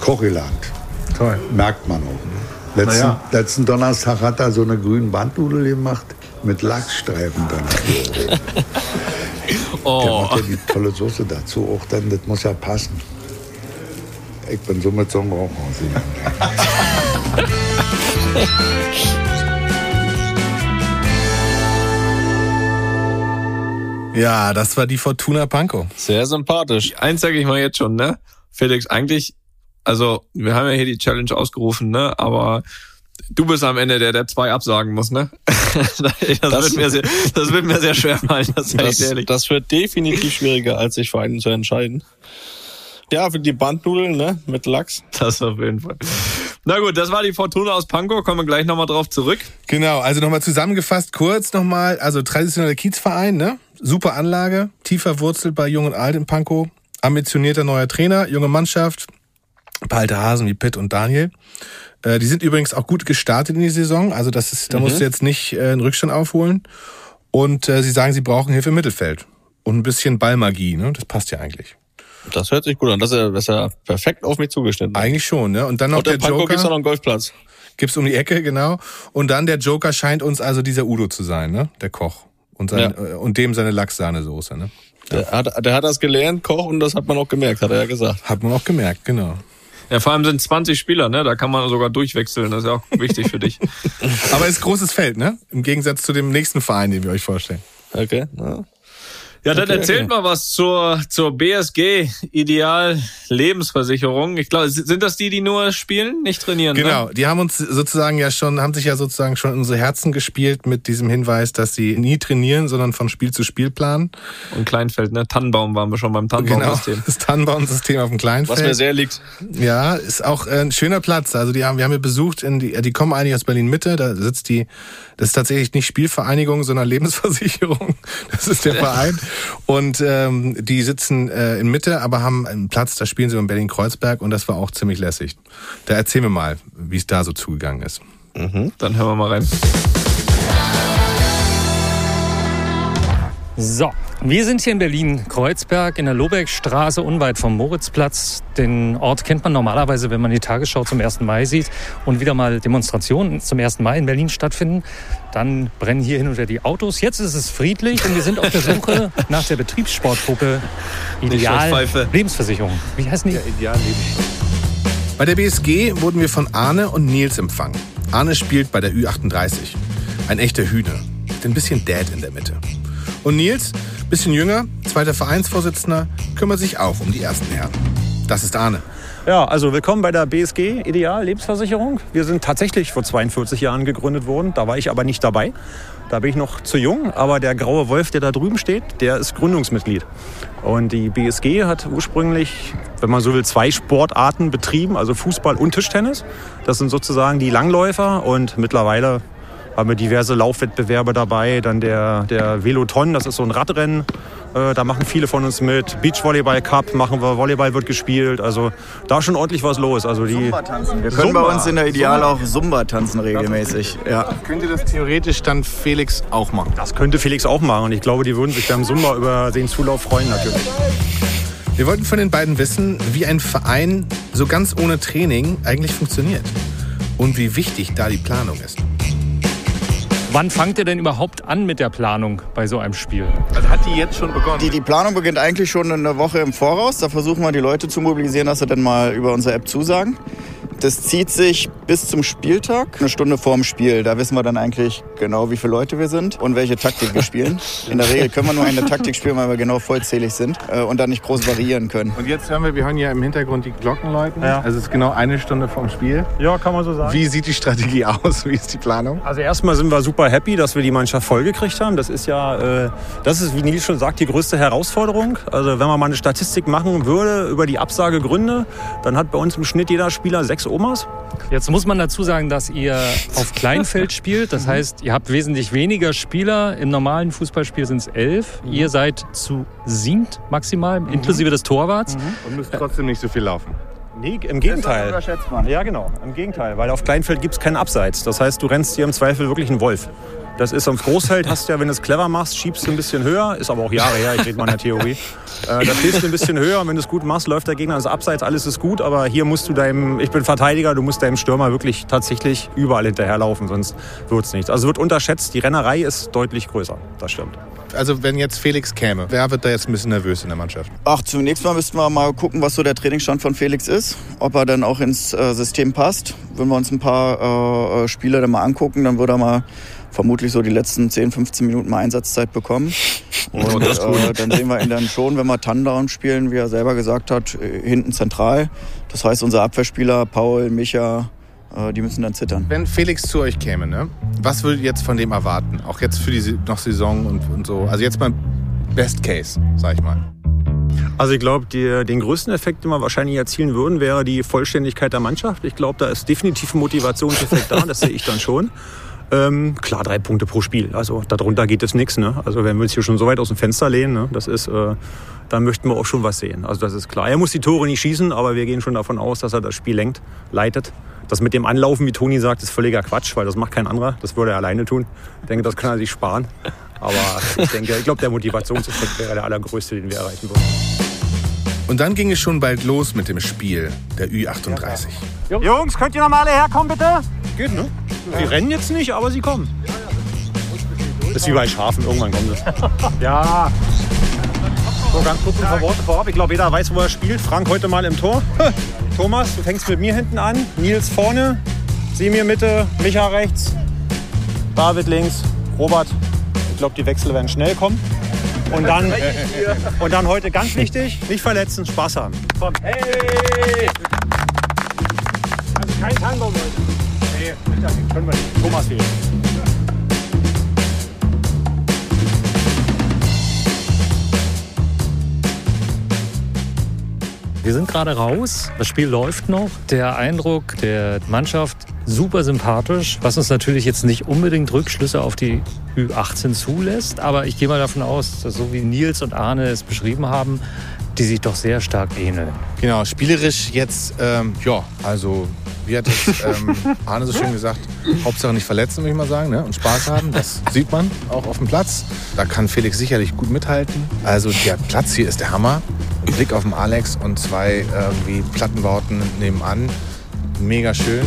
Speaker 11: Koch gelernt. Toll. Merkt man auch. Letzten,
Speaker 1: Naja.
Speaker 11: letzten Donnerstag hat er so eine grünen Bandnudel gemacht mit Lachsstreifen dann. <laughs>
Speaker 4: Oh.
Speaker 11: Der macht ja die tolle Soße dazu auch dann, das muss ja passen. Ich bin so mit so einem Rauch <laughs>
Speaker 5: Ja, das war die Fortuna Pankow.
Speaker 2: Sehr sympathisch.
Speaker 4: Eins sage ich mal jetzt schon, ne? Felix, eigentlich, also wir haben ja hier die Challenge ausgerufen, ne? Aber du bist am Ende der, der zwei absagen muss, ne? <laughs> das, wird mir sehr, das wird mir sehr schwer fallen, das
Speaker 2: Das,
Speaker 4: ehrlich.
Speaker 2: das wird definitiv schwieriger, als sich für einen zu entscheiden. Ja, für die Bandnudeln, ne, mit Lachs.
Speaker 4: Das auf jeden Fall. Na gut, das war die Fortuna aus Pankow, kommen wir gleich nochmal drauf zurück.
Speaker 5: Genau, also nochmal zusammengefasst, kurz nochmal, also traditioneller Kiezverein, ne? Super Anlage, tief verwurzelt bei Jung und Alt in Pankow, ambitionierter neuer Trainer, junge Mannschaft, ein paar alte Hasen wie Pitt und Daniel. Äh, die sind übrigens auch gut gestartet in die Saison, also das ist, da
Speaker 2: Mhm.
Speaker 5: musst du jetzt nicht äh, einen Rückstand aufholen. Und äh, sie sagen, sie brauchen Hilfe im Mittelfeld. Und ein bisschen Ballmagie, ne? Das passt ja eigentlich.
Speaker 2: Das hört sich gut an. Das ist ja, das ist ja perfekt auf mich zugeschnitten.
Speaker 5: Eigentlich schon, ne? Und dann noch
Speaker 2: Und
Speaker 5: der
Speaker 2: Pankow
Speaker 5: Joker.
Speaker 2: gibt's noch einen Golfplatz.
Speaker 5: Gibt's um die Ecke, genau. Und dann der Joker scheint uns also dieser Udo zu sein, ne? Der Koch. Und, sein,
Speaker 2: Ja.
Speaker 5: äh, und dem seine Lachssahnesoße, ne?
Speaker 2: Der hat, der hat das gelernt, Koch, und das hat man auch gemerkt, hat er ja gesagt.
Speaker 5: Hat man auch gemerkt, genau.
Speaker 4: Ja, vor allem sind 20 Spieler, ne? Da kann man sogar durchwechseln, das ist ja auch wichtig für dich. <laughs>
Speaker 5: Aber ist großes Feld, ne? Im Gegensatz zu dem nächsten Verein, den wir euch vorstellen.
Speaker 2: Okay. Ja.
Speaker 4: Ja, dann
Speaker 2: Okay,
Speaker 4: erzählt
Speaker 2: okay.
Speaker 4: mal was zur, zur BSG Ideal Lebensversicherung. Ich glaube, sind das die, die nur spielen, nicht trainieren?
Speaker 5: Genau,
Speaker 4: Ne?
Speaker 5: die haben uns sozusagen ja schon, haben sich ja sozusagen schon in unsere Herzen gespielt mit diesem Hinweis, dass sie nie trainieren, sondern von Spiel zu Spiel planen.
Speaker 4: Und Kleinfeld, ne? Tannenbaum waren wir schon beim
Speaker 5: Genau,
Speaker 4: Tannenbaum-System.
Speaker 5: das Tannenbaum-System auf dem Kleinfeld.
Speaker 2: Was mir sehr liegt.
Speaker 5: Ja, ist auch äh, ein schöner Platz. Also die haben, wir haben hier besucht, in die, die kommen eigentlich aus Berlin Mitte. Da sitzt die, das ist tatsächlich nicht Spielvereinigung, sondern Lebensversicherung. Das ist der Verein. Und ähm, die sitzen äh, in Mitte, aber haben einen Platz. Da spielen sie in Berlin Kreuzberg und das war auch ziemlich lässig. Da erzählen wir mal, wie es da so zugegangen ist.
Speaker 4: Dann hören wir mal rein.
Speaker 6: So, wir sind hier in Berlin-Kreuzberg in der Lobeckstraße unweit vom Moritzplatz. Den Ort kennt man normalerweise, wenn man die Tagesschau zum 1. Mai sieht und wieder mal Demonstrationen zum 1. Mai in Berlin stattfinden. Dann brennen hier hin und wieder die Autos. Jetzt ist es friedlich und wir sind auf der Suche <laughs> nach der Betriebssportgruppe Ideal. Lebensversicherung. Wie heißen die?
Speaker 5: Bei der BSG wurden wir von Arne und Nils empfangen. Arne spielt bei der Ü38. Ein echter Hühner. Mit ein bisschen Dad in der Mitte. Und Nils, bisschen jünger, zweiter Vereinsvorsitzender, kümmert sich auch um die ersten Herren. Das ist Arne.
Speaker 12: Ja, also willkommen bei der BSG Ideal Lebensversicherung. Wir sind tatsächlich vor 42 Jahren gegründet worden. Da war ich aber nicht dabei. Da bin ich noch zu jung, aber der graue Wolf, der da drüben steht, der ist Gründungsmitglied. Und die BSG hat ursprünglich, wenn man so will, zwei Sportarten betrieben, also Fußball und Tischtennis. Das sind sozusagen die Langläufer und mittlerweile haben wir diverse Laufwettbewerbe dabei. Dann der, der Veloton, das ist so ein Radrennen. Äh, da machen viele von uns mit. Beachvolleyball Cup machen wir, Volleyball wird gespielt. Also da ist schon ordentlich was los. Also die
Speaker 13: Wir können bei uns in der Ideal auch Zumba tanzen regelmäßig. Ja.
Speaker 5: Könnte das theoretisch dann Felix auch machen?
Speaker 12: Das könnte Felix auch machen. Und ich glaube, die würden sich beim Zumba über den Zulauf freuen natürlich.
Speaker 5: Wir wollten von den beiden wissen, wie ein Verein so ganz ohne Training eigentlich funktioniert und wie wichtig da die Planung ist.
Speaker 6: Wann fangt ihr denn überhaupt an mit der Planung bei so einem Spiel?
Speaker 5: Also hat die jetzt schon begonnen?
Speaker 13: Die, die Planung beginnt eigentlich schon eine Woche im Voraus. Da versuchen wir die Leute zu mobilisieren, dass sie dann mal über unsere App zusagen. Das zieht sich bis zum Spieltag, eine Stunde vorm Spiel. Da wissen wir dann eigentlich genau, wie viele Leute wir sind und welche Taktik wir spielen. In der Regel können wir nur eine Taktik spielen, weil wir genau vollzählig sind äh, und dann nicht groß variieren können.
Speaker 5: Und jetzt hören wir, wir hören ja im Hintergrund die Glocken läuten.
Speaker 12: Ja.
Speaker 5: Also es ist genau eine Stunde vorm Spiel.
Speaker 12: Ja, kann man so sagen.
Speaker 5: Wie sieht die Strategie aus? <laughs> Wie ist die Planung?
Speaker 12: Also erstmal sind wir super happy, dass wir die Mannschaft vollgekriegt haben. Das ist ja, äh, das ist, wie Nils schon sagt, die größte Herausforderung. Also wenn man mal eine Statistik machen würde über die Absagegründe, dann hat bei uns im Schnitt jeder Spieler sechs Omas.
Speaker 6: Jetzt muss man dazu sagen, dass ihr auf Kleinfeld spielt. Das <laughs> heißt, ihr habt wesentlich weniger Spieler. Im normalen Fußballspiel sind es elf. Ihr seid zu siebt maximal, inklusive des Torwarts.
Speaker 5: Und müsst trotzdem nicht so viel laufen.
Speaker 12: Nee, im Gegenteil.
Speaker 13: überschätzt man.
Speaker 12: Ja, genau, im Gegenteil. Weil auf Kleinfeld gibt es keinen Abseits. Das heißt, du rennst dir im Zweifel wirklich einen Wolf. Das ist am Großfeld, hast du ja, wenn du es clever machst, schiebst du ein bisschen höher. Ist aber auch Jahre her, ich rede mal in der Theorie. Äh, da stehst du ein bisschen höher und wenn du es gut machst, läuft der Gegner ins Abseits, alles ist gut. Aber hier musst du deinem, ich bin Verteidiger, du musst deinem Stürmer wirklich tatsächlich überall hinterherlaufen, sonst wird es nichts. Also wird unterschätzt, die Rennerei ist deutlich größer. Das stimmt.
Speaker 5: Also wenn jetzt Felix käme, wer wird da jetzt ein bisschen nervös in der Mannschaft?
Speaker 13: Ach, zunächst mal müssten wir mal gucken, was so der Trainingsstand von Felix ist, ob er dann auch ins äh, System passt. Wenn wir uns ein paar äh, Spiele dann mal angucken, dann würde er mal vermutlich so die letzten 10, 15 Minuten mal Einsatzzeit bekommen. <laughs> Und
Speaker 2: das ist gut.
Speaker 13: äh, dann sehen wir ihn dann schon, wenn wir Tundown spielen, wie er selber gesagt hat, äh, hinten zentral. Das heißt, unser Abwehrspieler, Paul, Micha, äh, die müssen dann zittern.
Speaker 5: Wenn Felix zu euch käme, ne? was würdet ihr jetzt von dem erwarten? Auch jetzt für die noch Saison und, und so. Also jetzt mal Best Case, sag ich mal.
Speaker 12: Also ich glaube, den größten Effekt, den wir wahrscheinlich erzielen würden, wäre die Vollständigkeit der Mannschaft. Ich glaube, da ist definitiv ein Motivationseffekt da, das sehe ich dann schon. Ähm, klar, drei Punkte pro Spiel. Also darunter geht es nichts. Ne? Also wenn wir uns hier schon so weit aus dem Fenster lehnen, ne? das ist, äh, da möchten wir auch schon was sehen. Also das ist klar. Er muss die Tore nicht schießen, aber wir gehen schon davon aus, dass er das Spiel lenkt, leitet. Das mit dem Anlaufen, wie Toni sagt, ist völliger Quatsch, weil das macht kein anderer. Das würde er alleine tun. Ich denke, das kann er sich sparen. Aber ich denke, ich glaube, der Motivationseffekt wäre der allergrößte, den wir erreichen würden.
Speaker 5: Und dann ging es schon bald los mit dem Spiel der Ü38.
Speaker 12: Jungs, könnt ihr noch mal alle herkommen, bitte? Geht, ne? Sie rennen jetzt nicht, aber sie kommen. Das ist wie bei Schafen, irgendwann kommen sie. <laughs> ja. So, ganz kurz ein paar Worte vorab. Ich glaube, jeder weiß, wo er spielt. Frank heute mal im Tor. <laughs> Thomas, du fängst mit mir hinten an. Nils vorne. Semir Mitte. Micha rechts. David links. Robert. Ich glaube, die Wechsel werden schnell kommen. Und dann, und dann heute ganz wichtig, nicht verletzen, Spaß haben. Komm. Hey! Also kein Tango, Leute. Nee, das können wir nicht. Thomas fehlt.
Speaker 6: Wir sind gerade raus, das Spiel läuft noch. Der Eindruck der Mannschaft super sympathisch, was uns natürlich jetzt nicht unbedingt Rückschlüsse auf die Ü18 zulässt. Aber ich gehe mal davon aus, dass so wie Nils und Arne es beschrieben haben, die sich doch sehr stark ähneln.
Speaker 5: Genau, spielerisch jetzt, ähm, ja, also wie hat es <laughs> ähm, Arne so schön gesagt, Hauptsache nicht verletzen, würde ich mal sagen, ne? und Spaß haben. Das <laughs> sieht man auch auf dem Platz. Da kann Felix sicherlich gut mithalten. Also der Platz hier ist der Hammer. Ein Blick auf den Alex und zwei irgendwie Plattenbauten nebenan. Mega schön.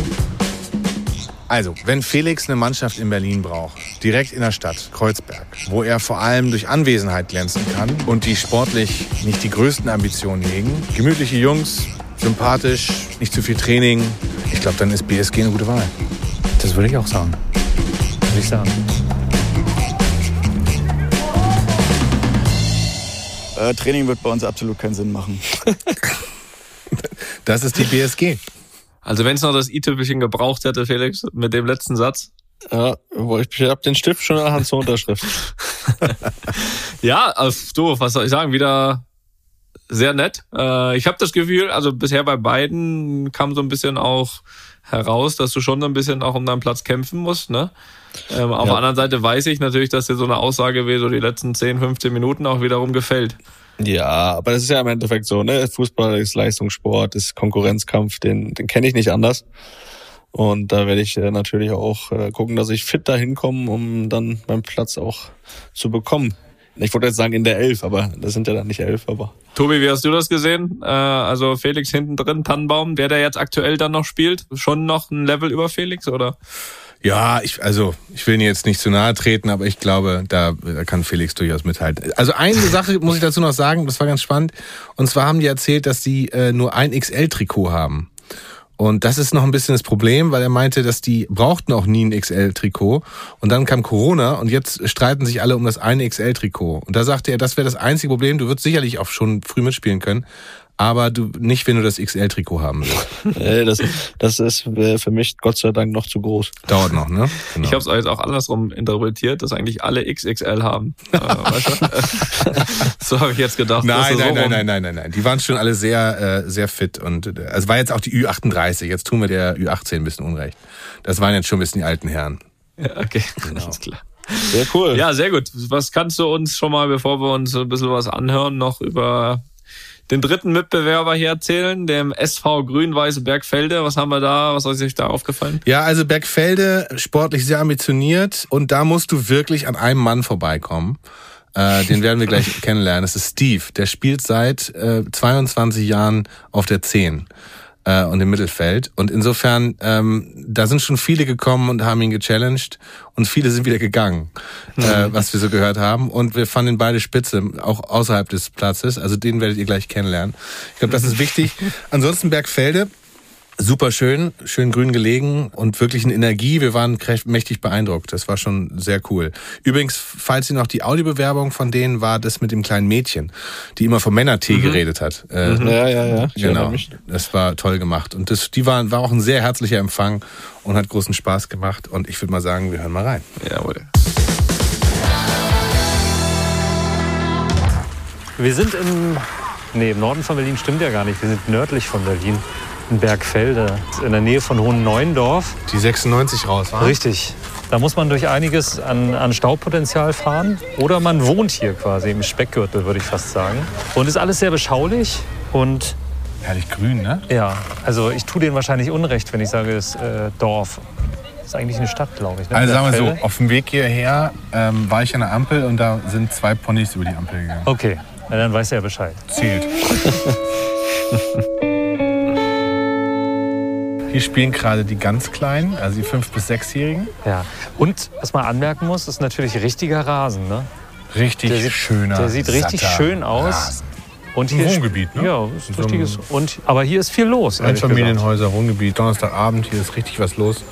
Speaker 5: Also, wenn Felix eine Mannschaft in Berlin braucht, direkt in der Stadt, Kreuzberg, wo er vor allem durch Anwesenheit glänzen kann und die sportlich nicht die größten Ambitionen hegen, gemütliche Jungs, sympathisch, nicht zu viel Training, ich glaube, dann ist BSG eine gute Wahl.
Speaker 6: Das würde ich auch sagen. Würde ich sagen.
Speaker 13: Äh, Training wird bei uns absolut keinen Sinn machen. <laughs>
Speaker 5: Das ist die BSG.
Speaker 4: Also wenn es noch das i-Tüpfelchen gebraucht hätte, Felix, mit dem letzten Satz.
Speaker 2: Ja, ich habe den Stift schon in der Hand zur Unterschrift. <laughs>
Speaker 4: Ja, also, du, was soll ich sagen, wieder sehr nett. Äh, ich habe das Gefühl, also bisher bei beiden kam so ein bisschen auch heraus, dass du schon so ein bisschen auch um deinen Platz kämpfen musst. Ne? Ähm, auf
Speaker 2: Ja.
Speaker 4: der anderen Seite weiß ich natürlich, dass dir so eine Aussage wie so die letzten 10, 15 Minuten auch wiederum gefällt.
Speaker 2: Ja, aber das ist ja im Endeffekt so, ne? Fußball ist Leistungssport, ist Konkurrenzkampf, den, den kenne ich nicht anders. Und da werde ich äh, natürlich auch äh, gucken, dass ich fit dahin komme, um dann meinen Platz auch zu bekommen. Ich wollte jetzt sagen in der Elf, aber das sind ja dann nicht elf, aber.
Speaker 4: Tobi, wie hast du das gesehen? Äh, also Felix hinten drin, Tannenbaum, wer der jetzt aktuell dann noch spielt, schon noch ein Level über Felix oder?
Speaker 5: Ja, ich, also ich will ihn jetzt nicht zu nahe treten, aber ich glaube, da, da kann Felix durchaus mithalten. Also eine Sache <laughs> muss ich dazu noch sagen, das war ganz spannend. Und zwar haben die erzählt, dass die äh, nur ein XL-Trikot haben. Und das ist noch ein bisschen das Problem, weil er meinte, dass die brauchten auch nie ein XL-Trikot. Und dann kam Corona und jetzt streiten sich alle um das eine XL-Trikot. Und da sagte er, das wäre das einzige Problem. Du würdest sicherlich auch schon früh mitspielen können aber du nicht, wenn du das XL-Trikot haben willst. <laughs>
Speaker 2: Das, das ist äh, für mich Gott sei Dank noch zu groß.
Speaker 5: Dauert noch, ne?
Speaker 4: Genau. Ich habe es jetzt auch andersrum interpretiert, dass eigentlich alle XXL haben. äh, weißt du? <laughs> so habe ich jetzt gedacht.
Speaker 5: Nein, nein,
Speaker 4: so
Speaker 5: nein, nein, nein, nein, nein. Die waren schon alle sehr, äh, sehr fit und es war jetzt auch die Ü38. Jetzt tun wir der Ü18 ein bisschen Unrecht. Das waren jetzt schon ein bisschen die alten Herren.
Speaker 4: Ja, okay, <laughs> genau. alles klar.
Speaker 2: Sehr cool.
Speaker 4: Ja, sehr gut. Was kannst du uns schon mal, bevor wir uns ein bisschen was anhören, noch über den dritten Mitbewerber hier erzählen, dem SV Grün-Weiße Bergfelde. Was haben wir da? Was ist euch da aufgefallen?
Speaker 5: Ja, also Bergfelde sportlich sehr ambitioniert und da musst du wirklich an einem Mann vorbeikommen. Äh, den werden wir gleich <laughs> kennenlernen. Das ist Steve. Der spielt seit äh, 22 Jahren auf der 10 äh, und im Mittelfeld. Und insofern, ähm, da sind schon viele gekommen und haben ihn gechallenged und viele sind wieder gegangen, mhm. äh, was wir so gehört haben. Und wir fanden beide spitze, auch außerhalb des Platzes. Also den werdet ihr gleich kennenlernen. Ich glaube, das ist wichtig. <laughs> Ansonsten Bergfelde, super schön, schön grün gelegen und wirklich eine Energie. Wir waren mächtig beeindruckt. Das war schon sehr cool. Übrigens, falls ihr noch die Audiobewerbung von denen war, das mit dem kleinen Mädchen, die immer vom Männertee mhm. geredet hat.
Speaker 2: Äh, mhm. Ja, ja, ja. Ich
Speaker 5: genau. Das war toll gemacht. Und das, die waren, war auch ein sehr herzlicher Empfang und hat großen Spaß gemacht. Und ich würde mal sagen, wir hören mal rein.
Speaker 4: Jawohl.
Speaker 6: Wir sind im, nee, im Norden von Berlin stimmt ja gar nicht. Wir sind nördlich von Berlin in Bergfelde, in der Nähe von Hohen-Neuendorf.
Speaker 5: Die 96 raus, war?
Speaker 6: Richtig. Da muss man durch einiges an, an Staubpotenzial fahren. Oder man wohnt hier quasi im Speckgürtel, würde ich fast sagen. Und ist alles sehr beschaulich und
Speaker 5: Herrlich grün, ne?
Speaker 6: Ja, also ich tue denen wahrscheinlich Unrecht, wenn ich sage, es ist äh, Dorf. Das ist eigentlich eine Stadt, glaube ich. Ne?
Speaker 5: Also sagen wir so, auf dem Weg hierher ähm, war ich an der Ampel und da sind zwei Ponys über die Ampel gegangen.
Speaker 6: Okay, Na, dann weiß er ja Bescheid.
Speaker 5: Zählt. <laughs> Hier spielen gerade die ganz Kleinen, also die 5- bis 6-Jährigen.
Speaker 6: Ja. Und was man anmerken muss, ist natürlich richtiger Rasen. Ne?
Speaker 5: Richtig
Speaker 6: der sieht,
Speaker 5: schöner.
Speaker 6: Der sieht richtig schön aus.
Speaker 5: Rasen.
Speaker 6: Und
Speaker 5: Ein
Speaker 6: hier
Speaker 5: Wohngebiet, ne?
Speaker 6: Ja, ist ein
Speaker 5: So ein-
Speaker 6: richtiges. Und, aber hier ist viel los.
Speaker 5: Einfamilienhäuser, Wohngebiet, Donnerstagabend, hier ist richtig was los.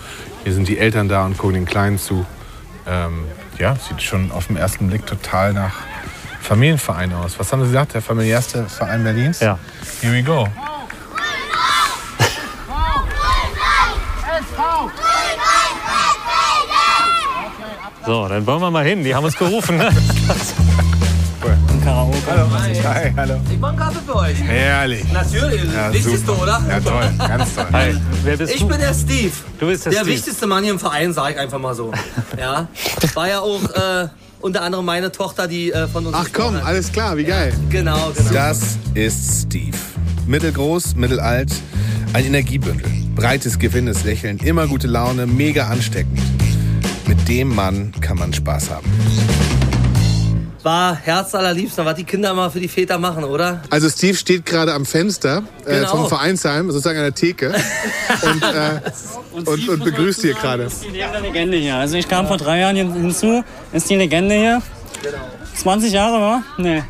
Speaker 5: Hier sind die Eltern da und gucken den Kleinen zu. Ähm, ja, sieht schon auf den ersten Blick total nach Familienverein aus. Was haben Sie gesagt? Der familiärste Verein Berlins?
Speaker 6: Ja.
Speaker 5: Here we go.
Speaker 6: So, dann wollen wir mal hin. Die haben uns gerufen. Ne?
Speaker 14: Karaoke.
Speaker 5: Hallo. Hi, hallo.
Speaker 14: Ich mache Kaffee für euch.
Speaker 5: Herrlich.
Speaker 14: Natürlich,
Speaker 5: Ja,
Speaker 14: wichtigste,
Speaker 5: super.
Speaker 14: oder?
Speaker 5: Ja, toll, ganz toll.
Speaker 6: Hi, wer bist
Speaker 14: ich
Speaker 6: du?
Speaker 14: bin der Steve.
Speaker 6: Du bist der
Speaker 14: der
Speaker 6: Steve.
Speaker 14: wichtigste Mann hier im Verein, sag ich einfach mal so. <laughs> Ja. War ja auch äh, unter anderem meine Tochter, die äh, von uns.
Speaker 5: Ach komm, alles klar, wie geil.
Speaker 14: Genau, genau.
Speaker 5: Das ist Steve. Mittelgroß, mittelalt, ein Energiebündel. Breites, gewinnendes Lächeln, immer gute Laune, mega ansteckend. Mit dem Mann kann man Spaß haben.
Speaker 14: War herzallerliebster, was die Kinder mal für die Väter machen, oder?
Speaker 15: Also Steve steht gerade am Fenster äh,
Speaker 14: Genau.
Speaker 15: vom Vereinsheim, sozusagen an der Theke <laughs> und, äh, und, und begrüßt hier gerade.
Speaker 16: Die Legende hier. Also ich kam vor drei Jahren hin- hinzu, ist die Legende hier. 20 Jahre, war? Nee.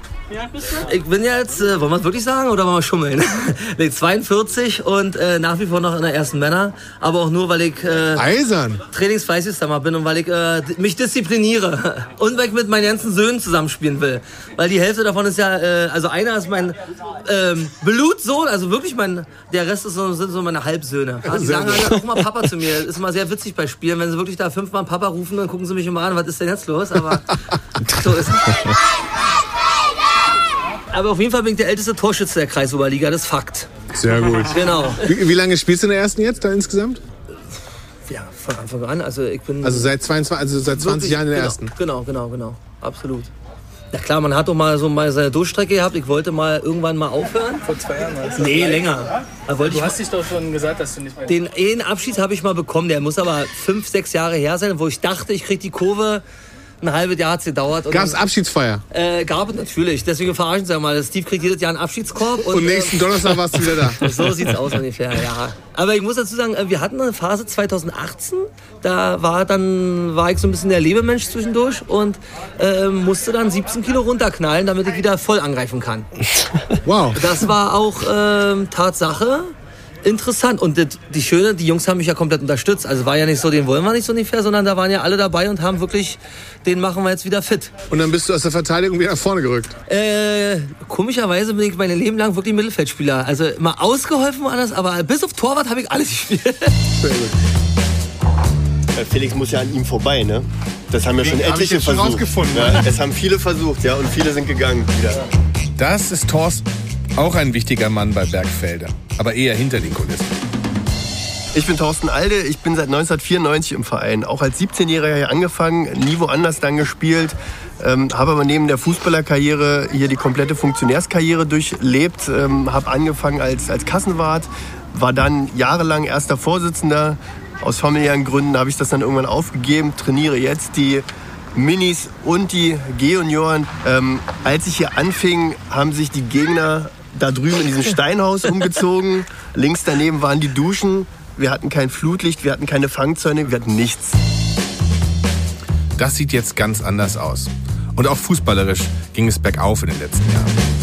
Speaker 14: Ich bin jetzt, äh, wollen wir es wirklich sagen oder wollen wir schummeln? <laughs> nee, 42 und äh, nach wie vor noch in der ersten Männer, aber auch nur, weil ich äh,
Speaker 15: Eisern.
Speaker 14: trainingsfleißigster mal bin und weil ich äh, mich diszipliniere <laughs> und weil ich mit meinen ganzen Söhnen zusammenspielen will. Weil die Hälfte davon ist ja, äh, also einer ist mein ähm, Blutsohn, also wirklich mein, der Rest ist so, sind so meine Halbsöhne. Ja, die sagen halt auch immer Papa zu mir. Ist immer sehr witzig bei Spielen, wenn sie wirklich da fünfmal Papa rufen, dann gucken sie mich immer an, was ist denn jetzt los? Aber <laughs> so ist es. Aber auf jeden Fall bin ich der älteste Torschütze der Kreisoberliga, das ist Fakt.
Speaker 15: Sehr gut.
Speaker 14: Genau.
Speaker 15: Wie, wie lange spielst du in der ersten jetzt da insgesamt?
Speaker 14: Ja, von Anfang an. Also ich bin.
Speaker 15: Also seit 22, also seit 20
Speaker 14: wirklich-
Speaker 15: Jahren in der
Speaker 14: genau,
Speaker 15: ersten.
Speaker 14: Genau, genau, genau. Absolut. Ja klar, man hat doch mal so mal seine Durchstrecke gehabt. Ich wollte mal irgendwann mal aufhören.
Speaker 16: Vor zwei Jahren
Speaker 14: Nee, länger. Da wollte
Speaker 16: Du
Speaker 14: ich
Speaker 16: hast dich doch schon gesagt, dass du nicht mehr...
Speaker 14: den einen Abschied habe ich mal bekommen. Der muss aber fünf, sechs Jahre her sein, wo ich dachte, ich krieg die Kurve ein halbes Jahr hat's gedauert. Und
Speaker 15: Gab's
Speaker 14: dann-
Speaker 15: Abschiedsfeier?
Speaker 14: Äh, gab es natürlich. Deswegen verarschen sie ja mal. Steve kriegt jedes Jahr einen Abschiedskorb.
Speaker 15: Und nächsten Donnerstag warst du wieder da. <laughs>
Speaker 14: So sieht's aus ungefähr, ja. Aber ich muss dazu sagen, äh, wir hatten eine Phase 2018, da war dann war ich so ein bisschen der Lebemensch zwischendurch und ähm, musste dann 17 Kilo runterknallen, damit ich wieder voll angreifen kann.
Speaker 15: Wow.
Speaker 14: Das war auch ähm, Tatsache. Interessant. Und das, die Schöne, die Jungs haben mich ja komplett unterstützt. Also war ja nicht so, den wollen wir nicht so ungefähr, sondern da waren ja alle dabei und haben wirklich, den machen wir jetzt wieder fit.
Speaker 15: Und dann bist du aus der Verteidigung wieder nach vorne gerückt.
Speaker 14: Äh, komischerweise bin ich mein Leben lang wirklich Mittelfeldspieler. Also mal ausgeholfen woanders, aber bis auf Torwart habe ich alles <laughs> gespielt.
Speaker 15: Sehr gut.
Speaker 17: Äh, Felix muss ja an ihm vorbei, ne? Das haben ja schon
Speaker 15: Hab ich
Speaker 17: etliche
Speaker 15: jetzt schon
Speaker 17: versucht.
Speaker 15: rausgefunden,
Speaker 17: ja,
Speaker 15: ne?
Speaker 17: es haben viele versucht, ja, und viele sind gegangen wieder.
Speaker 5: Das ist Thorsten, auch ein wichtiger Mann bei Bergfelde, aber eher hinter den Kulissen.
Speaker 17: Ich bin Thorsten Alde, ich bin seit 1994 im Verein. Auch als 17-Jähriger hier angefangen, nie woanders dann gespielt. Ähm, habe aber neben der Fußballerkarriere hier die komplette Funktionärskarriere durchlebt. Ähm, habe angefangen als, als Kassenwart, war dann jahrelang erster Vorsitzender. Aus familiären Gründen habe ich das dann irgendwann aufgegeben, trainiere jetzt die Minis und die G-Junioren. Ähm, als ich hier anfing, haben sich die Gegner da drüben in diesem Steinhaus umgezogen. Links daneben waren die Duschen. Wir hatten kein Flutlicht, wir hatten keine Fangzäune, wir hatten nichts.
Speaker 5: Das sieht jetzt ganz anders aus. Und auch fußballerisch ging es bergauf in den letzten Jahren.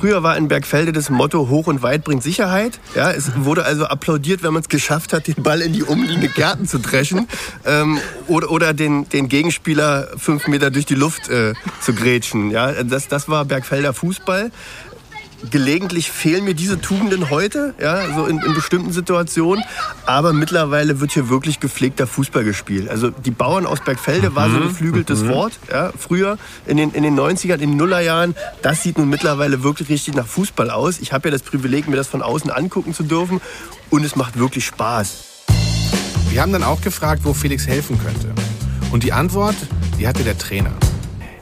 Speaker 17: Früher war in Bergfelde das Motto hoch und weit bringt Sicherheit. Ja, es wurde also applaudiert, wenn man es geschafft hat, den Ball in die umliegende Gärten zu dreschen ähm, oder, oder den, den Gegenspieler fünf Meter durch die Luft äh, zu grätschen. Ja, das, das war Bergfelder Fußball. Gelegentlich fehlen mir diese Tugenden heute, ja, so in, in bestimmten Situationen. Aber mittlerweile wird hier wirklich gepflegter Fußball gespielt. Also die Bauern aus Bergfelde war so ein
Speaker 5: Mhm,
Speaker 17: geflügeltes
Speaker 5: mhm.
Speaker 17: Wort. Ja, früher in den, in den 90ern, in den Nullerjahren. Das sieht nun mittlerweile wirklich richtig nach Fußball aus. Ich habe ja das Privileg, mir das von außen angucken zu dürfen. Und es macht wirklich Spaß.
Speaker 5: Wir haben dann auch gefragt, wo Felix helfen könnte. Und die Antwort, die hatte der Trainer.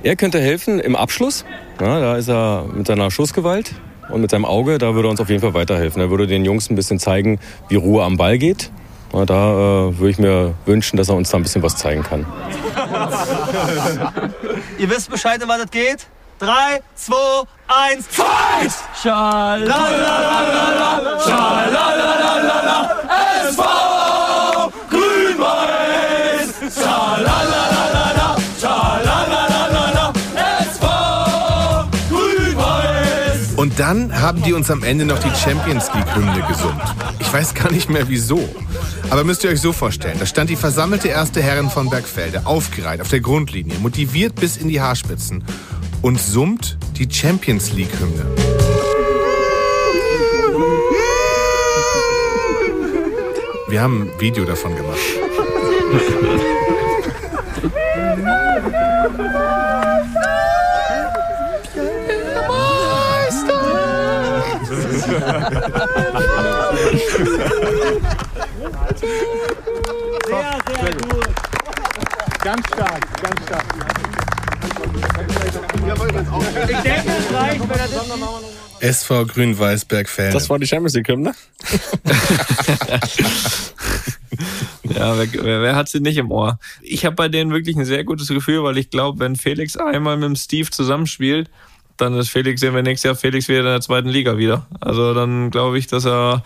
Speaker 9: Er könnte helfen im Abschluss. Ja, da ist er mit seiner Schussgewalt und mit seinem Auge, da würde er uns auf jeden Fall weiterhelfen. Er würde den Jungs ein bisschen zeigen, wie Ruhe am Ball geht. Da äh, würde ich mir wünschen, dass er uns da ein bisschen was zeigen kann. <laughs>
Speaker 14: Ihr wisst Bescheid, um was es geht? Drei, zwei, eins, Fight! Schalalalala, schalalalala,
Speaker 5: dann haben die uns am Ende noch die Champions League-Hymne gesummt. Ich weiß gar nicht mehr wieso. Aber müsst ihr euch so vorstellen, da stand die versammelte erste Herren von Bergfelde, aufgereiht auf der Grundlinie, motiviert bis in die Haarspitzen und summt die Champions League-Hymne. Wir haben ein Video davon gemacht. <laughs>
Speaker 16: Sehr, sehr gut. Ganz stark, ganz stark. Ich denke, es reicht, wenn er das
Speaker 5: SV Grün-Weiß Bergfelde.
Speaker 2: Das war die Champions League Hymne. <laughs>
Speaker 4: Ja, wer, wer, wer hat sie nicht im Ohr? Ich habe bei denen wirklich ein sehr gutes Gefühl, weil ich glaube, wenn Felix einmal mit dem Steve zusammenspielt, dann ist Felix, sehen wir nächstes Jahr Felix wieder in der zweiten Liga wieder. Also dann glaube ich, dass er,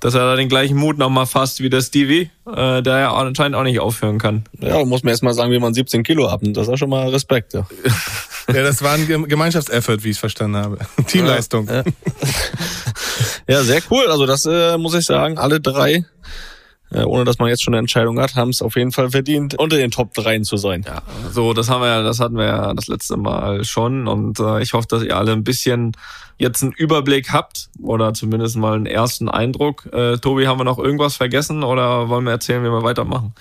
Speaker 4: dass er da den gleichen Mut nochmal fasst wie der Stevie, äh, der ja anscheinend auch nicht aufhören kann.
Speaker 2: Ja, muss man erst mal sagen, wie man 17 Kilo abnimmt. Das ist ja schon mal Respekt, ja. <laughs>
Speaker 5: Ja, das war ein Gem- Gemeinschaftseffort, wie ich es verstanden habe. <laughs> Teamleistung.
Speaker 2: Ja. <laughs> Ja, sehr cool. Also das äh, muss ich sagen, alle drei, ohne dass man jetzt schon eine Entscheidung hat, haben es auf jeden Fall verdient, unter den Top 3 zu sein.
Speaker 4: Ja, so, das haben wir ja, das hatten wir ja das letzte Mal schon und äh, ich hoffe, dass ihr alle ein bisschen jetzt einen Überblick habt oder zumindest mal einen ersten Eindruck. Äh, Tobi, haben wir noch irgendwas vergessen oder wollen wir erzählen, wie wir weitermachen?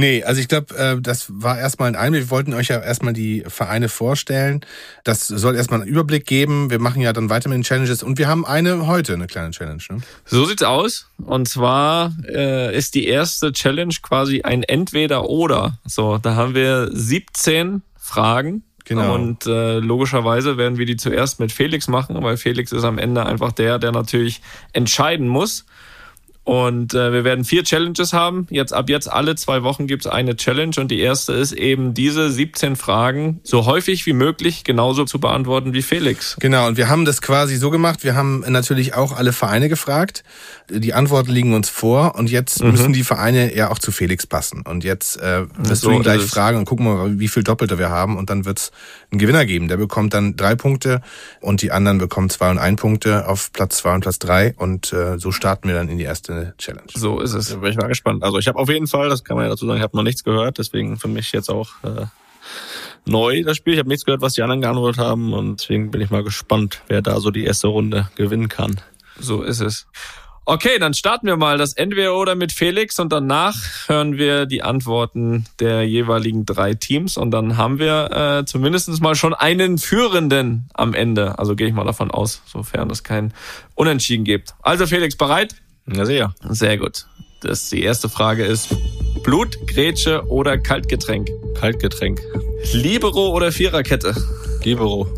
Speaker 5: Nee, also ich glaube, äh, das war erstmal ein Einblick. Wir wollten euch ja erstmal die Vereine vorstellen. Das soll erstmal einen Überblick geben. Wir machen ja dann weiter mit den Challenges und wir haben eine heute, eine kleine Challenge. Ne?
Speaker 4: So sieht's aus. Und zwar äh, ist die erste Challenge quasi ein Entweder-Oder. So, da haben wir 17 Fragen.
Speaker 5: Genau.
Speaker 4: Und äh, logischerweise werden wir die zuerst mit Felix machen, weil Felix ist am Ende einfach der, der natürlich entscheiden muss. Und äh, wir werden vier Challenges haben. Jetzt ab jetzt alle zwei Wochen gibt's eine Challenge und die erste ist eben diese 17 Fragen so häufig wie möglich genauso zu beantworten wie Felix.
Speaker 5: Genau, und wir haben das quasi so gemacht, wir haben natürlich auch alle Vereine gefragt. Die Antworten liegen uns vor und jetzt
Speaker 4: Mhm.
Speaker 5: müssen die Vereine ja auch zu Felix passen. Und jetzt äh, wirst
Speaker 4: So
Speaker 5: du ihn gleich fragen und gucken mal, wie viel Doppelte wir haben und dann wird's einen Gewinner geben. Der bekommt dann drei Punkte und die anderen bekommen zwei und ein Punkte auf Platz zwei und Platz drei und äh, so starten wir dann in die erste Challenge.
Speaker 4: So ist es.
Speaker 2: Da bin ich mal gespannt. Also ich habe auf jeden Fall, das kann man ja dazu sagen, ich habe noch nichts gehört, deswegen für mich jetzt auch äh, neu das Spiel. Ich habe nichts gehört, was die anderen geantwortet haben und deswegen bin ich mal gespannt, wer da so die erste Runde gewinnen kann.
Speaker 4: So ist es. Okay, dann starten wir mal das Entweder oder mit Felix und danach hören wir die Antworten der jeweiligen drei Teams und dann haben wir äh, zumindest mal schon einen Führenden am Ende. Also gehe ich mal davon aus, sofern es kein Unentschieden gibt. Also Felix, bereit?
Speaker 2: Ja, sehr.
Speaker 4: Sehr gut. Das, die erste Frage ist Blut, Grätsche oder Kaltgetränk?
Speaker 2: Kaltgetränk.
Speaker 4: Libero oder Viererkette?
Speaker 2: Libero.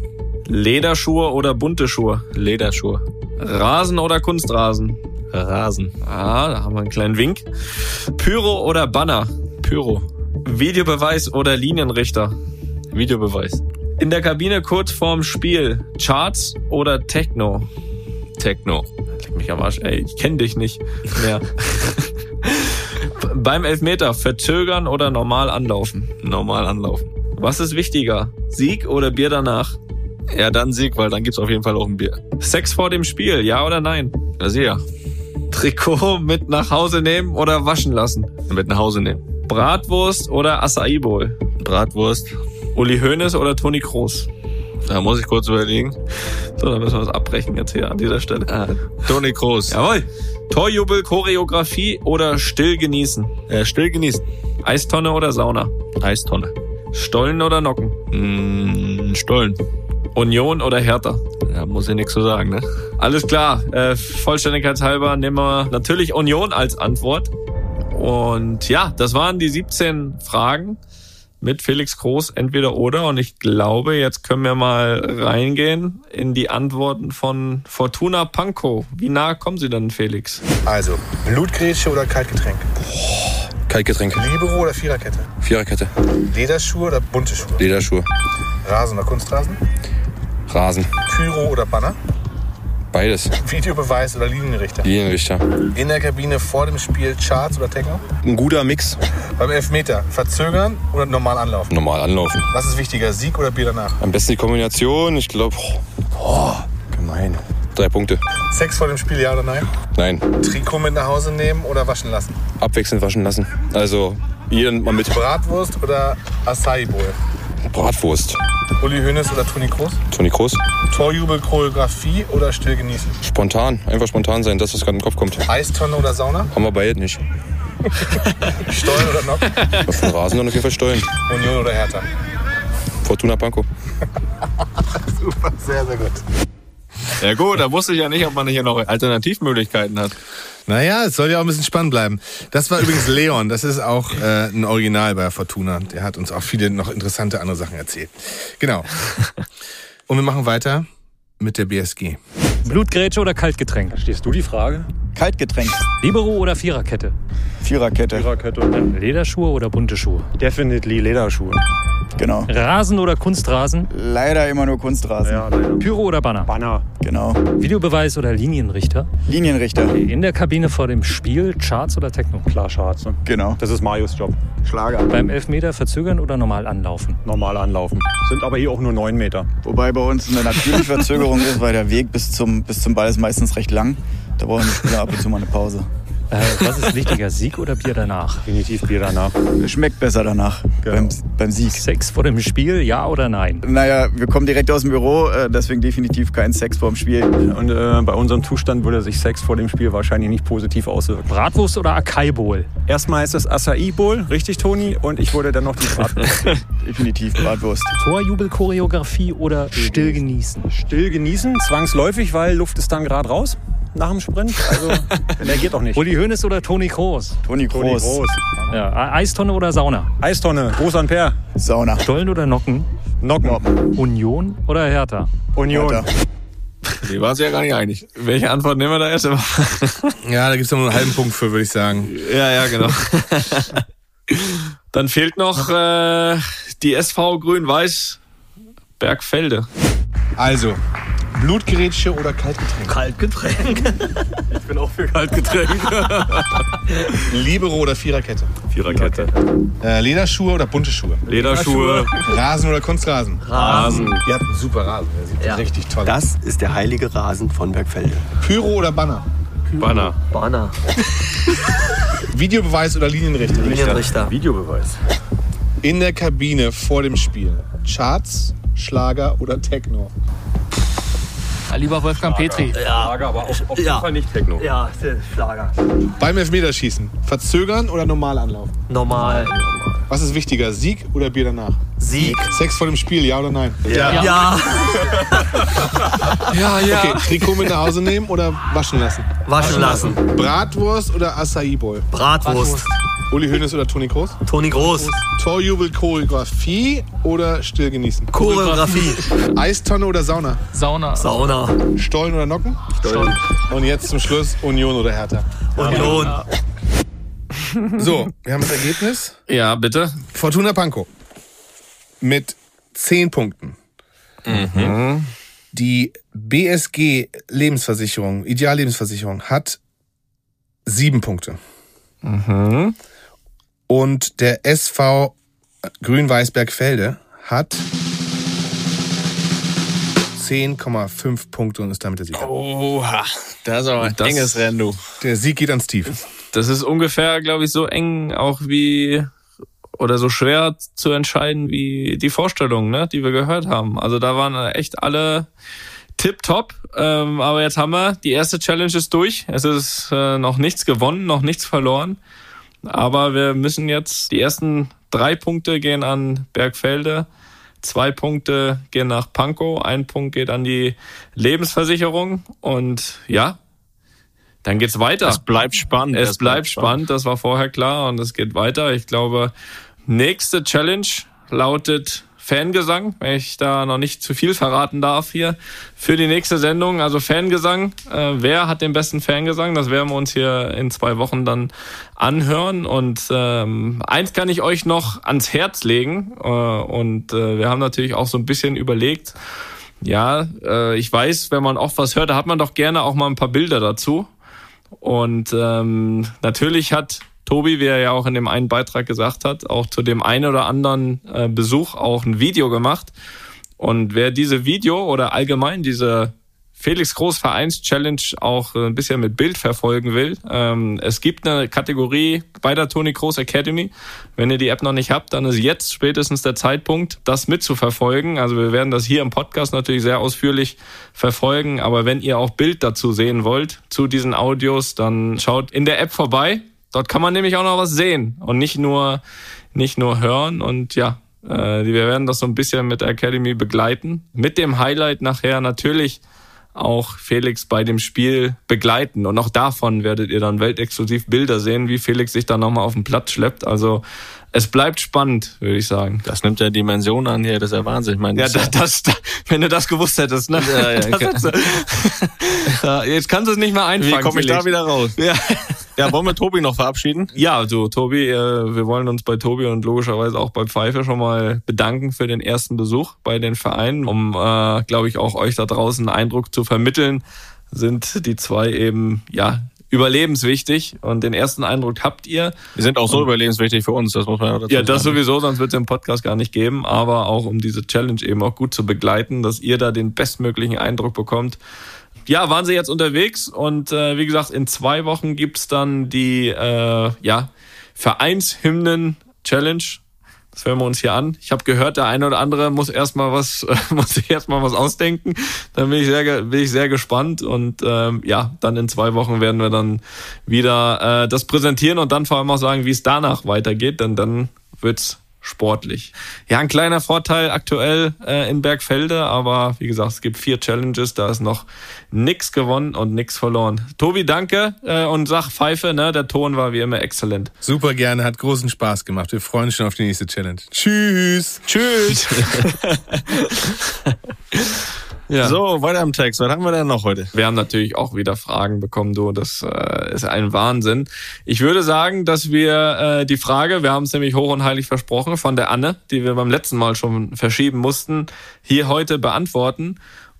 Speaker 4: Lederschuhe oder bunte Schuhe?
Speaker 2: Lederschuhe.
Speaker 4: Rasen oder Kunstrasen?
Speaker 2: Rasen.
Speaker 4: Ah, da haben wir einen kleinen Wink. Pyro oder Banner?
Speaker 2: Pyro.
Speaker 4: Videobeweis oder Linienrichter?
Speaker 2: Videobeweis.
Speaker 4: In der Kabine kurz vorm Spiel. Charts oder Techno?
Speaker 2: Techno.
Speaker 4: Mich am Arsch, ey, ich kenne dich nicht mehr. <laughs> Beim Elfmeter verzögern oder normal anlaufen?
Speaker 2: Normal anlaufen.
Speaker 4: Was ist wichtiger? Sieg oder Bier danach?
Speaker 2: Ja, dann Sieg, weil dann gibt's auf jeden Fall auch ein Bier.
Speaker 4: Sex vor dem Spiel, ja oder nein?
Speaker 2: Ja, sehr.
Speaker 4: Trikot mit nach Hause nehmen oder waschen lassen?
Speaker 2: Mit nach Hause nehmen.
Speaker 4: Bratwurst oder Acai Bowl?
Speaker 2: Bratwurst.
Speaker 4: Uli Hoeneß oder Toni Kroos?
Speaker 2: Da muss ich kurz überlegen.
Speaker 4: So, dann müssen wir das abbrechen jetzt hier an dieser Stelle.
Speaker 2: Ah, Toni Kroos.
Speaker 4: Jawohl. Torjubel, Choreografie oder still genießen?
Speaker 2: Äh, still genießen.
Speaker 4: Eistonne oder Sauna?
Speaker 2: Eistonne.
Speaker 4: Stollen oder Nocken?
Speaker 2: Mm, Stollen.
Speaker 4: Union oder Hertha?
Speaker 2: Da muss ich nichts zu sagen, ne?
Speaker 4: Alles klar. Äh, Vollständigkeitshalber nehmen wir natürlich Union als Antwort. Und ja, das waren die 17 Fragen mit Felix Groß, entweder oder. Und ich glaube, jetzt können wir mal reingehen in die Antworten von Fortuna Pankow. Wie nah kommen Sie denn, Felix?
Speaker 7: Also, Blutgrätsche oder Kaltgetränk?
Speaker 10: Kaltgetränk.
Speaker 7: Libero oder Viererkette?
Speaker 10: Viererkette.
Speaker 7: Lederschuhe oder bunte Schuhe?
Speaker 10: Lederschuhe.
Speaker 7: Rasen oder Kunstrasen?
Speaker 10: Rasen.
Speaker 7: Pyro oder Banner?
Speaker 10: Beides.
Speaker 7: Videobeweis oder Linienrichter?
Speaker 10: Linienrichter.
Speaker 7: In der Kabine vor dem Spiel Charts oder Techno?
Speaker 10: Ein guter Mix.
Speaker 7: Beim Elfmeter verzögern oder normal anlaufen?
Speaker 10: Normal anlaufen.
Speaker 7: Was ist wichtiger, Sieg oder Bier danach?
Speaker 10: Am besten die Kombination. Ich glaube, oh, gemein. Drei Punkte.
Speaker 7: Sex vor dem Spiel, ja oder nein?
Speaker 10: Nein.
Speaker 7: Trikot mit nach Hause nehmen oder waschen lassen?
Speaker 10: Abwechselnd waschen lassen. Also, jeder mal mit.
Speaker 7: Bratwurst oder Acai Bowl?
Speaker 10: Bratwurst.
Speaker 7: Uli Hoeneß oder Toni Kroos?
Speaker 10: Toni Kroos.
Speaker 7: Torjubel, Choreografie oder still genießen?
Speaker 10: Spontan. Einfach spontan sein. Das, was gerade im Kopf kommt.
Speaker 7: Eistonne oder Sauna?
Speaker 10: Haben wir beide nicht. <laughs>
Speaker 7: Stollen oder Nock?
Speaker 10: Auf den Rasen dann auf jeden Fall steuern.
Speaker 7: Union oder Hertha?
Speaker 10: Fortuna Pankow. <laughs>
Speaker 7: Super, sehr, sehr gut.
Speaker 2: Ja gut, da wusste ich ja nicht, ob man hier noch Alternativmöglichkeiten hat.
Speaker 5: Naja, es soll ja auch ein bisschen spannend bleiben. Das war übrigens Leon, das ist auch äh, ein Original bei Fortuna. Der hat uns auch viele noch interessante andere Sachen erzählt. Genau. <laughs> Und wir machen weiter mit der BSG.
Speaker 6: Blutgrätsche oder Kaltgetränk?
Speaker 12: Verstehst du die Frage?
Speaker 13: Kaltgetränk.
Speaker 6: Libero oder Viererkette?
Speaker 13: Viererkette.
Speaker 12: Viererkette.
Speaker 6: Lederschuhe oder bunte Schuhe?
Speaker 12: Definitely Lederschuhe.
Speaker 13: Genau.
Speaker 6: Rasen oder Kunstrasen?
Speaker 13: Leider immer nur Kunstrasen.
Speaker 12: Ja, leider.
Speaker 6: Pyro oder Banner?
Speaker 12: Banner.
Speaker 13: Genau.
Speaker 6: Videobeweis oder Linienrichter?
Speaker 13: Linienrichter.
Speaker 6: In der Kabine vor dem Spiel Charts oder Techno?
Speaker 12: Klar, Charts. Ne?
Speaker 13: Genau.
Speaker 12: Das ist Marius Job.
Speaker 13: Schlager.
Speaker 6: Beim Elfmeter verzögern oder normal anlaufen?
Speaker 12: Normal anlaufen. Sind aber eh auch nur neun Meter.
Speaker 13: Wobei bei uns eine natürliche Verzögerung ist, weil der Weg bis zum, bis zum Ball ist meistens recht lang. Da brauchen die Spieler ab und zu mal eine Pause.
Speaker 6: Äh, was ist wichtiger, Sieg oder Bier danach?
Speaker 12: Definitiv Bier danach.
Speaker 13: Schmeckt besser danach
Speaker 12: Genau.
Speaker 13: beim, beim Sieg.
Speaker 6: Sex vor dem Spiel, ja oder nein?
Speaker 13: Naja, wir kommen direkt aus dem Büro, äh, deswegen definitiv kein Sex vorm Spiel.
Speaker 12: Und äh, bei unserem Zustand würde sich Sex vor dem Spiel wahrscheinlich nicht positiv auswirken.
Speaker 6: Bratwurst oder Acai Bowl?
Speaker 12: Erstmal ist das Acai Bowl, richtig, Toni? Und ich würde dann noch die Bratwurst. <laughs>
Speaker 13: definitiv Bratwurst.
Speaker 6: Torjubelchoreografie oder still genießen?
Speaker 12: Still genießen, zwangsläufig, weil Luft ist dann gerade raus nach dem Sprint. Also, <laughs> der geht doch nicht.
Speaker 6: Uli Hoeneß oder Toni Kroos?
Speaker 13: Toni
Speaker 12: Toni
Speaker 13: Kroos.
Speaker 12: Groß.
Speaker 6: Ja, E- Eistonne oder Sauna?
Speaker 12: Eistonne, Groß Ampere.
Speaker 13: Sauna.
Speaker 6: Stollen oder Nocken?
Speaker 12: Nocken.
Speaker 6: Union oder Hertha?
Speaker 12: Union.
Speaker 13: Hertha.
Speaker 2: Die waren sich ja gar nicht einig.
Speaker 4: Welche Antwort nehmen wir da erst? <laughs>
Speaker 5: Ja, da gibt's noch nur einen halben Punkt für, würde ich sagen.
Speaker 4: Ja, ja, genau. <laughs> Dann fehlt noch äh, die SV Grün-Weiß Bergfelde.
Speaker 15: Also, Blutgerätsche oder Kaltgetränk?
Speaker 14: Kaltgetränk. <laughs>
Speaker 9: Ich bin auch für Kaltgetränk. <laughs>
Speaker 15: Libero oder Viererkette?
Speaker 9: Viererkette.
Speaker 15: Äh, Lederschuhe oder bunte Schuhe?
Speaker 9: Lederschuhe.
Speaker 15: Rasen oder Kunstrasen?
Speaker 9: Rasen.
Speaker 15: Ihr habt einen super Rasen. Der sieht
Speaker 14: Ja.
Speaker 15: richtig toll aus.
Speaker 17: Das ist der heilige Rasen von Bergfelde.
Speaker 15: Pyro oder Banner?
Speaker 9: Banner.
Speaker 14: Banner. <laughs>
Speaker 15: Videobeweis oder Linienrichter?
Speaker 14: Linienrichter.
Speaker 9: Videobeweis.
Speaker 15: In der Kabine vor dem Spiel. Charts, Schlager oder Techno?
Speaker 16: Lieber Wolfgang Petri.
Speaker 14: Ja.
Speaker 9: Schlager, aber auf, auf jeden
Speaker 14: Ja.
Speaker 9: Fall nicht Techno.
Speaker 14: Ja, Schlager.
Speaker 15: Beim Elfmeterschießen. Verzögern oder normal anlaufen?
Speaker 14: Normal.
Speaker 15: Was ist wichtiger, Sieg oder Bier danach?
Speaker 14: Sieg.
Speaker 15: Sex vor dem Spiel, ja oder nein?
Speaker 14: Ja. Ja.
Speaker 4: Ja, <laughs> ja.
Speaker 15: Okay, Trikot mit nach Hause nehmen oder waschen lassen?
Speaker 14: Waschen lassen.
Speaker 15: Bratwurst oder Acai Bowl?
Speaker 14: Bratwurst.
Speaker 15: Uli Hoeneß oder Toni Kroos?
Speaker 14: Toni Groß.
Speaker 15: Torjubel, Choreografie oder still genießen?
Speaker 14: Choreografie.
Speaker 15: Eistonne oder Sauna?
Speaker 16: Sauna.
Speaker 14: Sauna.
Speaker 15: Stollen oder Nocken?
Speaker 16: Stollen.
Speaker 15: Und jetzt zum Schluss Union oder Hertha?
Speaker 14: Union. <laughs>
Speaker 5: So, wir haben das Ergebnis.
Speaker 4: Ja, bitte.
Speaker 5: Fortuna Pankow mit 10 Punkten.
Speaker 4: Mhm.
Speaker 5: Die BSG Lebensversicherung, Ideallebensversicherung, hat 7 Punkte.
Speaker 4: Mhm.
Speaker 5: Und der SV Grün-Weiß-Bergfelde hat 10,5 Punkte und ist damit der Sieger.
Speaker 2: Oha, das ist aber ein
Speaker 4: Das-
Speaker 2: enges Rennen, du.
Speaker 5: Der Sieg geht ans Tief.
Speaker 4: Das ist ungefähr, glaube ich, so eng auch wie oder so schwer zu entscheiden wie die Vorstellungen, ne, die wir gehört haben. Also da waren echt alle tipptopp. Ähm, aber jetzt haben wir die erste Challenge ist durch. Es ist äh, noch nichts gewonnen, noch nichts verloren. Aber wir müssen jetzt die ersten drei Punkte gehen an Bergfelde. Zwei Punkte gehen nach Pankow, ein Punkt geht an die Lebensversicherung und ja, dann geht's weiter.
Speaker 2: Es bleibt spannend.
Speaker 4: Es, bleibt spannend. das war vorher klar und es geht weiter. Ich glaube, nächste Challenge lautet Fangesang, wenn ich da noch nicht zu viel verraten darf hier für die nächste Sendung. Also Fangesang, äh, wer hat den besten Fangesang? Das werden wir uns hier in zwei Wochen dann anhören. Und ähm, eins kann ich euch noch ans Herz legen. Äh, und äh, wir haben natürlich auch so ein bisschen überlegt, ja, äh, ich weiß, wenn man oft was hört, da hat man doch gerne auch mal ein paar Bilder dazu. Und ähm, natürlich hat Tobi, wie er ja auch in dem einen Beitrag gesagt hat, auch zu dem einen oder anderen äh, Besuch auch ein Video gemacht. Und wer diese Video oder allgemein diese Felix Groß Vereins Challenge auch äh, ein bisschen mit Bild verfolgen will, ähm, es gibt eine Kategorie bei der Toni Groß Academy. Wenn ihr die App noch nicht habt, dann ist jetzt spätestens der Zeitpunkt, das mitzuverfolgen. Also wir werden das hier im Podcast natürlich sehr ausführlich verfolgen. Aber wenn ihr auch Bild dazu sehen wollt, zu diesen Audios, dann schaut in der App vorbei. Dort kann man nämlich auch noch was sehen und nicht nur, nicht nur hören. Und ja, äh, wir werden das so ein bisschen mit der Academy begleiten. Mit dem Highlight nachher natürlich auch Felix bei dem Spiel begleiten. Und auch davon werdet ihr dann weltexklusiv Bilder sehen, wie Felix sich dann nochmal auf den Platz schleppt. Also es bleibt spannend, würde ich sagen.
Speaker 2: Das nimmt ja Dimensionen an hier, das ist ja Wahnsinn. Ich meine,
Speaker 4: Ja,
Speaker 2: das,
Speaker 4: das, das, wenn du das gewusst hättest, ne?
Speaker 2: Ja, ja, <laughs>
Speaker 4: Das ist, <laughs> ja, jetzt kannst du es nicht mehr
Speaker 2: wie
Speaker 4: einfangen.
Speaker 2: komme ich da
Speaker 4: Felix.
Speaker 2: wieder raus?
Speaker 4: Ja.
Speaker 2: Ja, wollen wir Tobi noch verabschieden?
Speaker 4: Ja, du, Tobi, äh, wir wollen uns bei Tobi und logischerweise auch bei Pfeife schon mal bedanken für den ersten Besuch bei den Vereinen, um, äh, glaube ich, auch euch da draußen einen Eindruck zu vermitteln, sind die zwei eben, ja, überlebenswichtig und den ersten Eindruck habt ihr.
Speaker 2: Die sind auch so
Speaker 4: Und-
Speaker 2: überlebenswichtig für uns, das muss man ja dazu
Speaker 4: Ja, das
Speaker 2: sagen.
Speaker 4: sowieso, sonst wird es den Podcast gar nicht geben, aber auch um diese Challenge eben auch gut zu begleiten, dass ihr da den bestmöglichen Eindruck bekommt. Ja, waren sie jetzt unterwegs und äh, wie gesagt, in zwei Wochen gibt's dann die äh, ja, Vereinshymnen-Challenge. Das hören wir uns hier an. Ich habe gehört, der eine oder andere muss erstmal was, <laughs> muss sich erstmal was ausdenken. Dann bin ich sehr, bin ich sehr gespannt und ähm, ja, dann in zwei Wochen werden wir dann wieder äh, das präsentieren und dann vor allem auch sagen, wie es danach weitergeht, denn dann wird's sportlich. Ja, ein kleiner Vorteil aktuell äh, in Bergfelde, aber wie gesagt, es gibt vier Challenges, da ist noch nix gewonnen und nix verloren. Tobi, danke äh, und sag Pfeife, ne? Der Ton war wie immer exzellent.
Speaker 5: Super gerne, hat großen Spaß gemacht. Wir freuen uns schon auf die nächste Challenge. Tschüss.
Speaker 4: Tschüss. <laughs> Ja.
Speaker 2: So, weiter im Text. Was haben wir denn noch heute?
Speaker 4: Wir haben natürlich auch wieder Fragen bekommen, du. Das äh, ist ein Wahnsinn. Ich würde sagen, dass wir äh, die Frage, wir haben es nämlich hoch und heilig versprochen, von der Anne, die wir beim letzten Mal schon verschieben mussten, hier heute beantworten.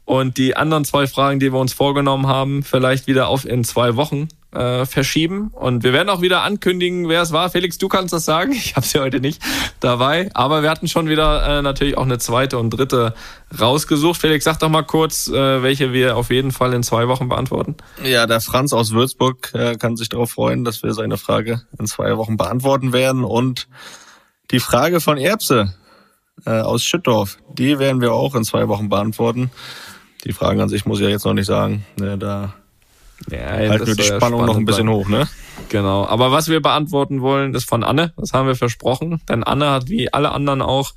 Speaker 4: Und die anderen zwei Fragen, die wir uns vorgenommen haben, vielleicht wieder auf in zwei Wochen äh, verschieben. Und wir werden auch wieder ankündigen, wer es war. Felix, du kannst das sagen. <laughs> Ich habe sie heute nicht dabei. Aber wir hatten schon wieder äh, natürlich auch eine zweite und dritte rausgesucht. Felix, sag doch mal kurz, äh, welche wir auf jeden Fall in zwei Wochen beantworten.
Speaker 2: Ja, der Franz aus Würzburg äh, kann sich darauf freuen, dass wir seine Frage in zwei Wochen beantworten werden. Und die Frage von Erbse äh, aus Schüttorf, die werden wir auch in zwei Wochen beantworten. Die Fragen an sich muss ich ja jetzt noch nicht sagen. Ne, da
Speaker 4: Ja,
Speaker 2: halten
Speaker 4: das
Speaker 2: wir die
Speaker 4: soll ja
Speaker 2: Spannung noch ein bisschen
Speaker 4: bleiben.
Speaker 2: hoch, ne?
Speaker 4: Genau. Aber was wir beantworten wollen, ist von Anne. Das haben wir versprochen. Denn Anne hat wie alle anderen auch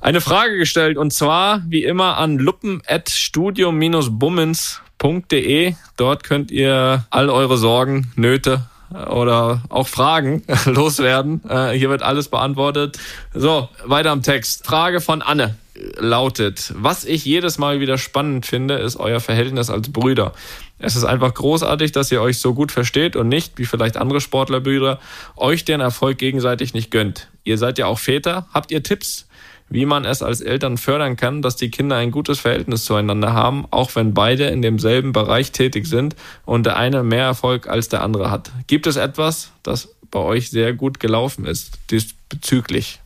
Speaker 4: eine Frage gestellt. Und zwar, wie immer, an luppen.studium-bummens.de. Dort könnt ihr all eure Sorgen, Nöte oder auch Fragen <laughs> loswerden. Äh, hier wird alles beantwortet. So, weiter am Text. Frage von Anne lautet, was ich jedes Mal wieder spannend finde, ist euer Verhältnis als Brüder. Es ist einfach großartig, dass ihr euch so gut versteht und nicht, wie vielleicht andere Sportlerbrüder, euch den Erfolg gegenseitig nicht gönnt. Ihr seid ja auch Väter. Habt ihr Tipps, wie man es als Eltern fördern kann, dass die Kinder ein gutes Verhältnis zueinander haben, auch wenn beide in demselben Bereich tätig sind und der eine mehr Erfolg als der andere hat? Gibt es etwas, das bei euch sehr gut gelaufen ist diesbezüglich?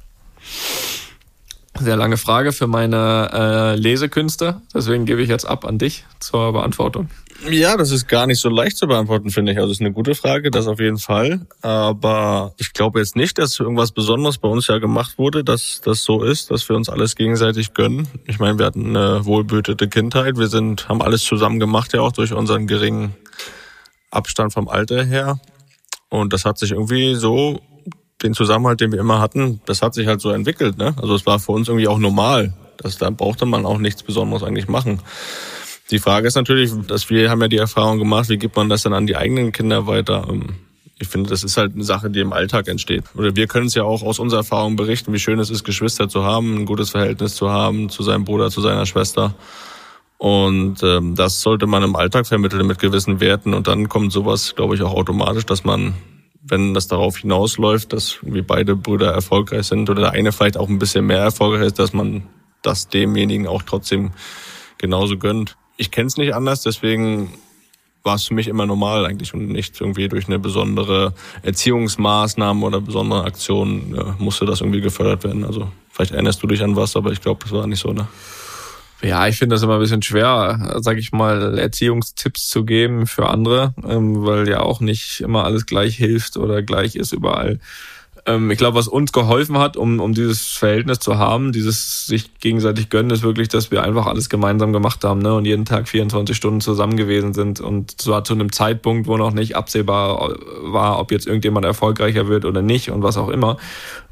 Speaker 4: Sehr lange Frage für meine äh, Lesekünste, deswegen gebe ich jetzt ab an dich zur Beantwortung.
Speaker 2: Ja, das ist gar nicht so leicht zu beantworten, finde ich. Also es ist eine gute Frage, das auf jeden Fall. Aber ich glaube jetzt nicht, dass irgendwas Besonderes bei uns ja gemacht wurde, dass das so ist, dass wir uns alles gegenseitig gönnen. Ich meine, wir hatten eine wohlbehütete Kindheit. Wir sind, haben alles zusammen gemacht, ja auch durch unseren geringen Abstand vom Alter her. Und das hat sich irgendwie so, den Zusammenhalt, den wir immer hatten, das hat sich halt so entwickelt. Ne? Also es war für uns irgendwie auch normal. Das, da brauchte man auch nichts Besonderes eigentlich machen. Die Frage ist natürlich, dass wir haben ja die Erfahrung gemacht, wie gibt man das dann an die eigenen Kinder weiter? Ähm, Ich finde, das ist halt eine Sache, die im Alltag entsteht. Oder wir können es ja auch aus unserer Erfahrung berichten, wie schön es ist, Geschwister zu haben, ein gutes Verhältnis zu haben zu seinem Bruder, zu seiner Schwester. Und ähm, das sollte man im Alltag vermitteln mit gewissen Werten. Und dann kommt sowas, glaube ich, auch automatisch, dass man, wenn das darauf hinausläuft, dass wie beide Brüder erfolgreich sind oder der eine vielleicht auch ein bisschen mehr erfolgreich ist, dass man das demjenigen auch trotzdem genauso gönnt. Ich kenne es nicht anders, deswegen war es für mich immer normal eigentlich und nicht irgendwie durch eine besondere Erziehungsmaßnahme oder besondere Aktion äh, musste das irgendwie gefördert werden. Also vielleicht erinnerst du dich an was, aber ich glaube, das war nicht so, ne?
Speaker 4: Ja, ich finde das immer ein bisschen schwer, sag ich mal, Erziehungstipps zu geben für andere, ähm, weil ja auch nicht immer alles gleich hilft oder gleich ist überall. Ähm, ich glaube, was uns geholfen hat, um, um dieses Verhältnis zu haben, dieses sich gegenseitig gönnen, ist wirklich, dass wir einfach alles gemeinsam gemacht haben ne? und jeden Tag 24 Stunden zusammen gewesen sind. Und zwar zu einem Zeitpunkt, wo noch nicht absehbar war, ob jetzt irgendjemand erfolgreicher wird oder nicht und was auch immer.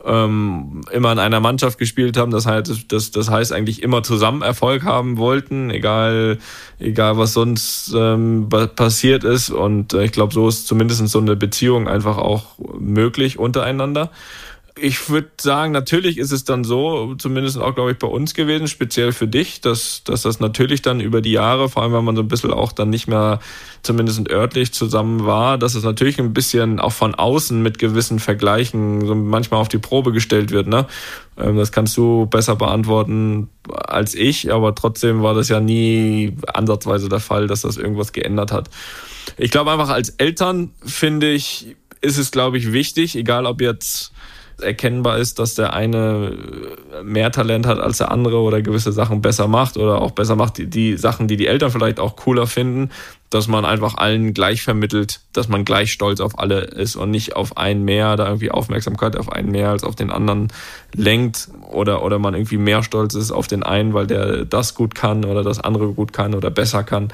Speaker 4: Ähm, immer in einer Mannschaft gespielt haben, das heißt, das, das heißt eigentlich immer zusammen Erfolg haben wollten, egal, egal was sonst ähm, passiert ist. Und äh, ich glaube, so ist zumindest so eine Beziehung einfach auch möglich untereinander. Ich würde sagen, natürlich ist es dann so, zumindest auch, glaube ich, bei uns gewesen, speziell für dich, dass, dass das natürlich dann über die Jahre, vor allem wenn man so ein bisschen auch dann nicht mehr zumindest örtlich zusammen war, dass es natürlich ein bisschen auch von außen mit gewissen Vergleichen so manchmal auf die Probe gestellt wird. Ne? Ähm, Das kannst du besser beantworten als ich, aber trotzdem war das ja nie ansatzweise der Fall, dass das irgendwas geändert hat. Ich glaube einfach als Eltern finde ich, ist es glaube ich wichtig, egal ob jetzt erkennbar ist, dass der eine mehr Talent hat als der andere oder gewisse Sachen besser macht oder auch besser macht die, die Sachen, die die Eltern vielleicht auch cooler finden, dass man einfach allen gleich vermittelt, dass man gleich stolz auf alle ist und nicht auf einen mehr, da irgendwie Aufmerksamkeit auf einen mehr als auf den anderen lenkt oder, oder man irgendwie mehr stolz ist auf den einen, weil der das gut kann oder das andere gut kann oder besser kann.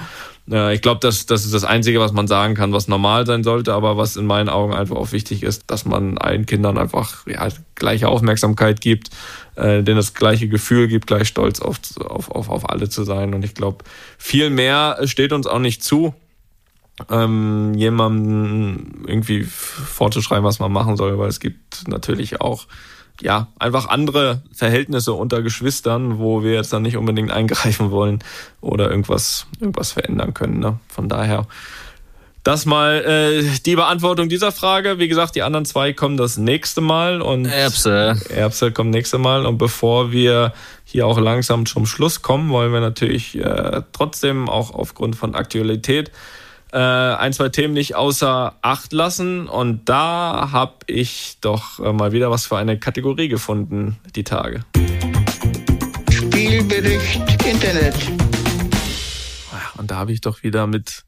Speaker 4: Ich glaube, das, das ist das Einzige, was man sagen kann, was normal sein sollte, aber was in meinen Augen einfach auch wichtig ist, dass man allen Kindern einfach ja, gleiche Aufmerksamkeit gibt, äh, denen das gleiche Gefühl gibt, gleich stolz auf, auf, auf, auf alle zu sein. Und ich glaube, viel mehr steht uns auch nicht zu. ähm, jemandem irgendwie vorzuschreiben, was man machen soll, weil es gibt natürlich auch ja, einfach andere Verhältnisse unter Geschwistern, wo wir jetzt dann nicht unbedingt eingreifen wollen oder irgendwas, irgendwas verändern können. Ne? Von daher, das mal äh, die Beantwortung dieser Frage. Wie gesagt, die anderen zwei kommen das nächste Mal und
Speaker 2: Erbse.
Speaker 4: Erbse kommt nächste Mal. Und bevor wir hier auch langsam zum Schluss kommen, wollen wir natürlich äh, trotzdem auch aufgrund von Aktualität äh, ein, zwei Themen nicht außer Acht lassen. Und da habe ich doch äh, mal wieder was für eine Kategorie gefunden, die Tage.
Speaker 3: Spielbericht Internet.
Speaker 4: Und da habe ich doch wieder mit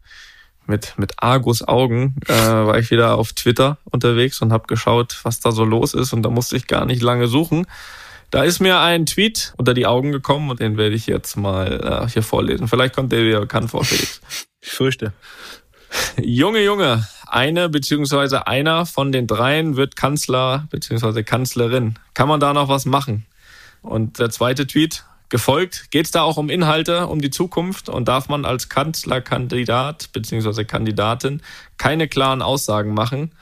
Speaker 4: mit mit Argus Augen äh, war ich wieder auf Twitter unterwegs und habe geschaut, was da so los ist und da musste ich gar nicht lange suchen. Da ist mir ein Tweet unter die Augen gekommen und den werde ich jetzt mal äh, hier vorlesen. Vielleicht kommt der wieder bekannt vor, Felix. <laughs>
Speaker 2: Ich fürchte.
Speaker 4: Junge, Junge, eine beziehungsweise einer von den dreien wird Kanzler beziehungsweise Kanzlerin. Kann man da noch was machen? Und der zweite Tweet, gefolgt, geht es da auch um Inhalte, um die Zukunft und darf man als Kanzlerkandidat beziehungsweise Kandidatin keine klaren Aussagen machen.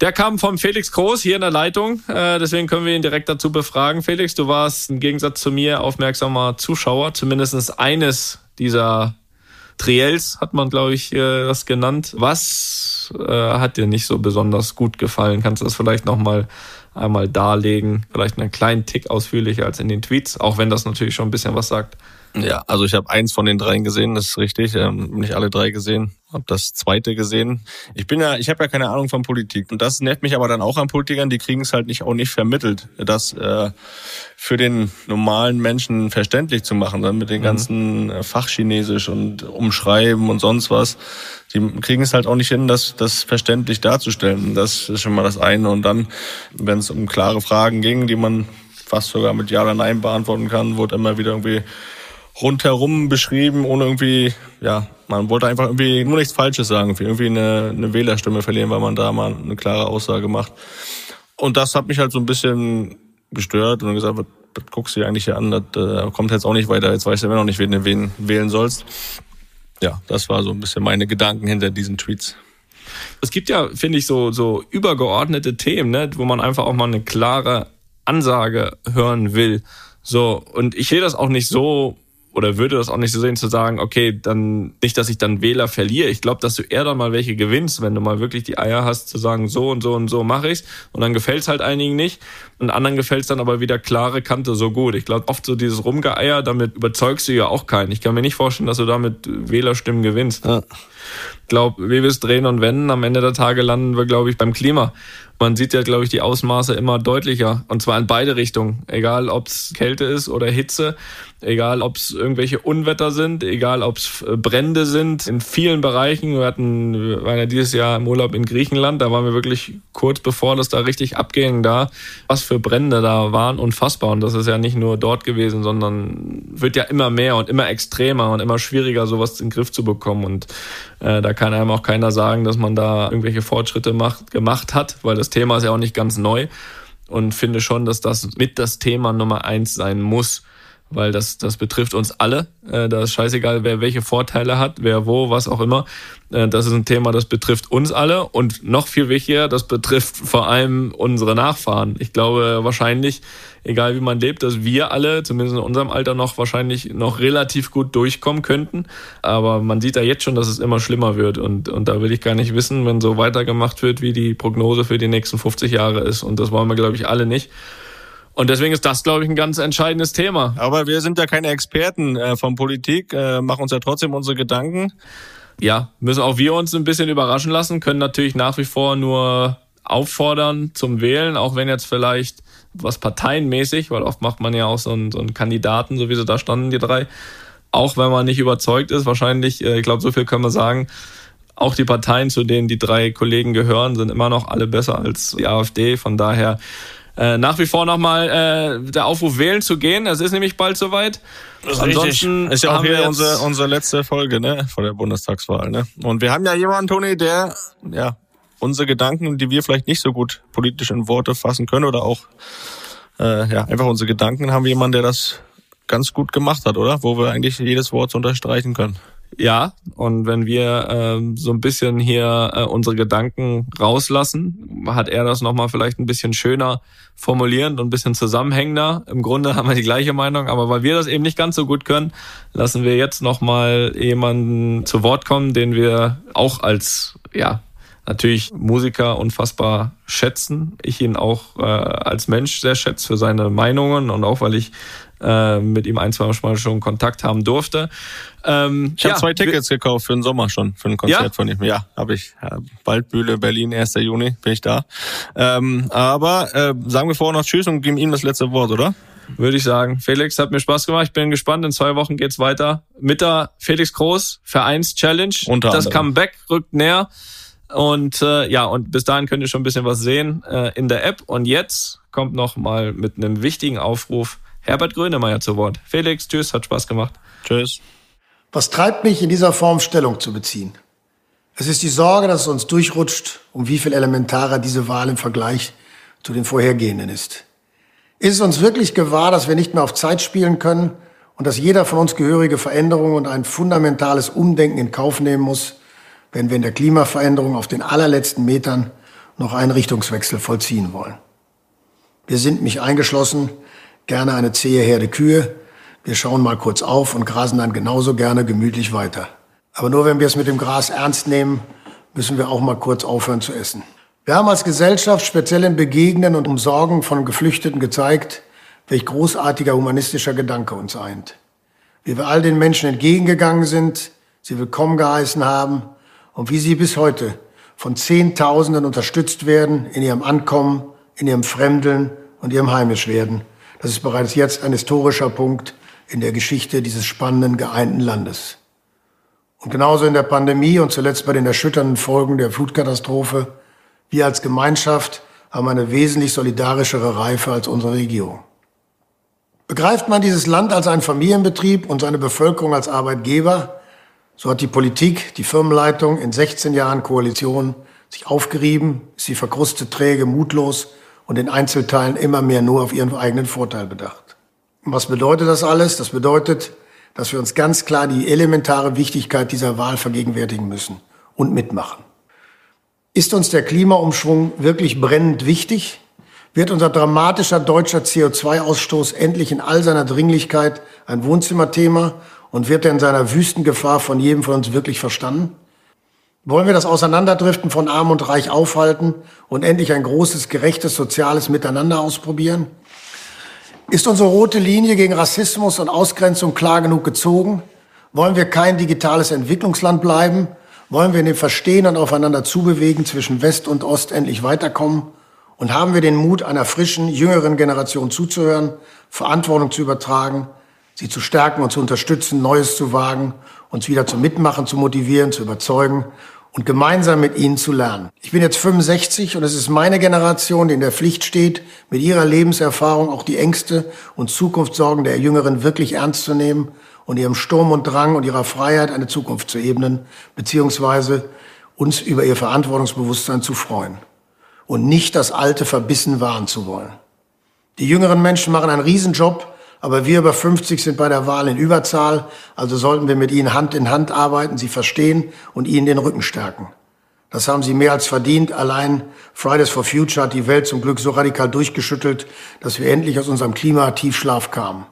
Speaker 4: Der kam vom Felix Groß hier in der Leitung, äh, deswegen können wir ihn direkt dazu befragen. Felix, du warst im Gegensatz zu mir aufmerksamer Zuschauer, zumindest eines dieser Triels hat man, glaube ich, äh, das genannt. Was äh, hat dir nicht so besonders gut gefallen? Kannst du das vielleicht nochmal einmal darlegen? Vielleicht einen kleinen Tick ausführlicher als in den Tweets, auch wenn das natürlich schon ein bisschen was sagt.
Speaker 2: Ja, also ich habe eins von den dreien gesehen, das ist richtig. Ähm, nicht alle drei gesehen, habe das zweite gesehen. Ich bin ja, ich habe ja keine Ahnung von Politik und das nervt mich aber dann auch an Politikern. Die kriegen es halt nicht auch nicht vermittelt, das äh, für den normalen Menschen verständlich zu machen, dann mit den ganzen äh, Fachchinesisch und Umschreiben und sonst was. Die kriegen es halt auch nicht hin, das, das verständlich darzustellen. Das ist schon mal das eine. Und dann, wenn es um klare Fragen ging, die man fast sogar mit Ja oder Nein beantworten kann, wurde immer wieder irgendwie rundherum beschrieben, ohne irgendwie, ja, man wollte einfach irgendwie nur nichts Falsches sagen, irgendwie eine, eine Wählerstimme verlieren, weil man da mal eine klare Aussage macht. Und das hat mich halt so ein bisschen gestört und gesagt, was, guckst du dir eigentlich hier an? Das äh, kommt jetzt auch nicht weiter, jetzt weißt du immer noch nicht, wen du wen wählen sollst. Ja, das war so ein bisschen meine Gedanken hinter diesen Tweets.
Speaker 4: Es gibt ja, finde ich, so, so übergeordnete Themen, ne, wo man einfach auch mal eine klare Ansage hören will. So, und ich sehe das auch nicht so oder würde das auch nicht so sehen, zu sagen, okay, dann nicht, dass ich dann Wähler verliere. Ich glaube, dass du eher dann mal welche gewinnst, wenn du mal wirklich die Eier hast, zu sagen, so und so und so mache ich's. Und dann gefällt's halt einigen nicht. Und anderen gefällt's dann aber wieder klare Kante so gut. Ich glaube, oft so dieses Rumgeeier, damit überzeugst du ja auch keinen. Ich kann mir nicht vorstellen, dass du damit Wählerstimmen gewinnst. Ja. Ich glaube, wie wir es drehen und wenden, am Ende der Tage landen wir, glaube ich, beim Klima. Man sieht ja, glaube ich, die Ausmaße immer deutlicher. Und zwar in beide Richtungen. Egal, ob's Kälte ist oder Hitze egal ob es irgendwelche Unwetter sind, egal ob es äh, Brände sind, in vielen Bereichen. Wir hatten, wir waren ja dieses Jahr im Urlaub in Griechenland, da waren wir wirklich kurz bevor das da richtig abging, da, was für Brände da waren, unfassbar. Und das ist ja nicht nur dort gewesen, sondern wird ja immer mehr und immer extremer und immer schwieriger, sowas in den Griff zu bekommen. Und äh, da kann einem auch keiner sagen, dass man da irgendwelche Fortschritte macht, gemacht hat, weil das Thema ist ja auch nicht ganz neu. Und finde schon, dass das mit das Thema Nummer eins sein muss weil das, das betrifft uns alle. Äh, da ist scheißegal, wer welche Vorteile hat, wer wo, was auch immer. Äh, das ist ein Thema, das betrifft uns alle und noch viel wichtiger, das betrifft vor allem unsere Nachfahren. Ich glaube wahrscheinlich, egal wie man lebt, dass wir alle, zumindest in unserem Alter, noch wahrscheinlich noch relativ gut durchkommen könnten. Aber man sieht da jetzt schon, dass es immer schlimmer wird und, und da will ich gar nicht wissen, wenn so weitergemacht wird, wie die Prognose für die nächsten 50 Jahre ist. Und das wollen wir, glaube ich, alle nicht. Und deswegen ist das, glaube ich, ein ganz entscheidendes Thema.
Speaker 2: Aber wir sind ja keine Experten äh, von Politik, äh, machen uns ja trotzdem unsere Gedanken.
Speaker 4: Ja, müssen auch wir uns ein bisschen überraschen lassen, können natürlich nach wie vor nur auffordern zum Wählen, auch wenn jetzt vielleicht was parteienmäßig, weil oft macht man ja auch so einen, so einen Kandidaten, so wie sie da standen, die drei, auch wenn man nicht überzeugt ist, wahrscheinlich, äh, ich glaube, so viel können wir sagen, auch die Parteien, zu denen die drei Kollegen gehören, sind immer noch alle besser als die AfD. Von daher äh, nach wie vor nochmal äh, der Aufruf wählen zu gehen. Es ist nämlich bald soweit.
Speaker 2: Das ist Ansonsten richtig. ist ja auch hier unsere, unsere letzte Folge ne, vor der Bundestagswahl. Ne? Und wir haben ja jemanden, Toni, der ja unsere Gedanken, die wir vielleicht nicht so gut politisch in Worte fassen können oder auch äh, ja einfach unsere Gedanken, haben wir jemanden, der das ganz gut gemacht hat, oder? Wo wir eigentlich jedes Wort unterstreichen können.
Speaker 4: Ja, und wenn wir ähm, so ein bisschen hier äh, unsere Gedanken rauslassen, hat er das nochmal vielleicht ein bisschen schöner formulierend und ein bisschen zusammenhängender. Im Grunde <laughs> haben wir die gleiche Meinung, aber weil wir das eben nicht ganz so gut können, lassen wir jetzt nochmal jemanden zu Wort kommen, den wir auch als, ja, natürlich Musiker unfassbar schätzen. Ich ihn auch äh, als Mensch sehr schätze für seine Meinungen und auch weil ich äh, mit ihm ein, zwei Mal schon Kontakt haben durfte. Ähm,
Speaker 2: Ich habe
Speaker 4: ja,
Speaker 2: zwei Tickets gekauft für den Sommer schon, für ein Konzert
Speaker 4: Ja?
Speaker 2: von ihm. Ja, habe ich. Ja, Waldbühle, Berlin, 1. Juni bin ich da. Ähm, aber äh, sagen wir vorher noch Tschüss und geben ihm das letzte Wort, oder?
Speaker 4: Würde ich sagen. Felix, hat mir Spaß gemacht. Ich bin gespannt. In zwei Wochen geht's weiter mit der Felix Groß Vereins-Challenge.
Speaker 2: Unter
Speaker 4: Das
Speaker 2: anderem.
Speaker 4: Comeback rückt näher. Und äh, ja, und bis dahin könnt ihr schon ein bisschen was sehen äh, in der App. Und jetzt kommt noch mal mit einem wichtigen Aufruf Herbert Grönemeyer zu Wort. Felix, tschüss, hat Spaß gemacht.
Speaker 2: Tschüss.
Speaker 18: Was treibt mich, in dieser Form Stellung zu beziehen? Es ist die Sorge, dass es uns durchrutscht, um wie viel elementarer diese Wahl im Vergleich zu den vorhergehenden ist. Ist es uns wirklich gewahr, dass wir nicht mehr auf Zeit spielen können und dass jeder von uns gehörige Veränderungen und ein fundamentales Umdenken in Kauf nehmen muss, wenn wir in der Klimaveränderung auf den allerletzten Metern noch einen Richtungswechsel vollziehen wollen? Wir sind, mich eingeschlossen, gerne eine zähe Herde Kühe. Wir schauen mal kurz auf und grasen dann genauso gerne gemütlich weiter. Aber nur wenn wir es mit dem Gras ernst nehmen, müssen wir auch mal kurz aufhören zu essen. Wir haben als Gesellschaft speziell im Begegnen und Umsorgen von Geflüchteten gezeigt, welch großartiger humanistischer Gedanke uns eint. Wie wir all den Menschen entgegengegangen sind, sie willkommen geheißen haben und wie sie bis heute von Zehntausenden unterstützt werden in ihrem Ankommen, in ihrem Fremdeln und ihrem Heimischwerden. Das ist bereits jetzt ein historischer Punkt in der Geschichte dieses spannenden, geeinten Landes. Und genauso in der Pandemie und zuletzt bei den erschütternden Folgen der Flutkatastrophe, wir als Gemeinschaft haben eine wesentlich solidarischere Reife als unsere Regierung. Begreift man dieses Land als einen Familienbetrieb und seine Bevölkerung als Arbeitgeber, so hat die Politik, die Firmenleitung in 16 Jahren Koalition sich aufgerieben, ist sie verkrustet, träge, mutlos und in Einzelteilen immer mehr nur auf ihren eigenen Vorteil bedacht. Und was bedeutet das alles? Das bedeutet, dass wir uns ganz klar die elementare Wichtigkeit dieser Wahl vergegenwärtigen müssen und mitmachen. Ist uns der Klimaumschwung wirklich brennend wichtig? Wird unser dramatischer deutscher CO2-Ausstoß endlich in all seiner Dringlichkeit ein Wohnzimmerthema und wird er in seiner Wüstengefahr von jedem von uns wirklich verstanden? Wollen wir das Auseinanderdriften von Arm und Reich aufhalten und endlich ein großes, gerechtes, soziales Miteinander ausprobieren? Ist unsere rote Linie gegen Rassismus und Ausgrenzung klar genug gezogen? Wollen wir kein digitales Entwicklungsland bleiben? Wollen wir in dem Verstehen und aufeinander zubewegen zwischen West und Ost endlich weiterkommen? Und haben wir den Mut, einer frischen, jüngeren Generation zuzuhören, Verantwortung zu übertragen, sie zu stärken und zu unterstützen, Neues zu wagen, uns wieder zum Mitmachen zu motivieren, zu überzeugen und gemeinsam mit ihnen zu lernen. Ich bin jetzt 65 und es ist meine Generation, die in der Pflicht steht, mit ihrer Lebenserfahrung auch die Ängste und Zukunftssorgen der Jüngeren wirklich ernst zu nehmen und ihrem Sturm und Drang und ihrer Freiheit eine Zukunft zu ebnen, beziehungsweise uns über ihr Verantwortungsbewusstsein zu freuen und nicht das Alte verbissen wahren zu wollen. Die jüngeren Menschen machen einen Riesenjob, aber wir über 50 sind bei der Wahl in Überzahl, also sollten wir mit ihnen Hand in Hand arbeiten, sie verstehen und ihnen den Rücken stärken. Das haben sie mehr als verdient. Allein Fridays for Future hat die Welt zum Glück so radikal durchgeschüttelt, dass wir endlich aus unserem Klimatiefschlaf kamen.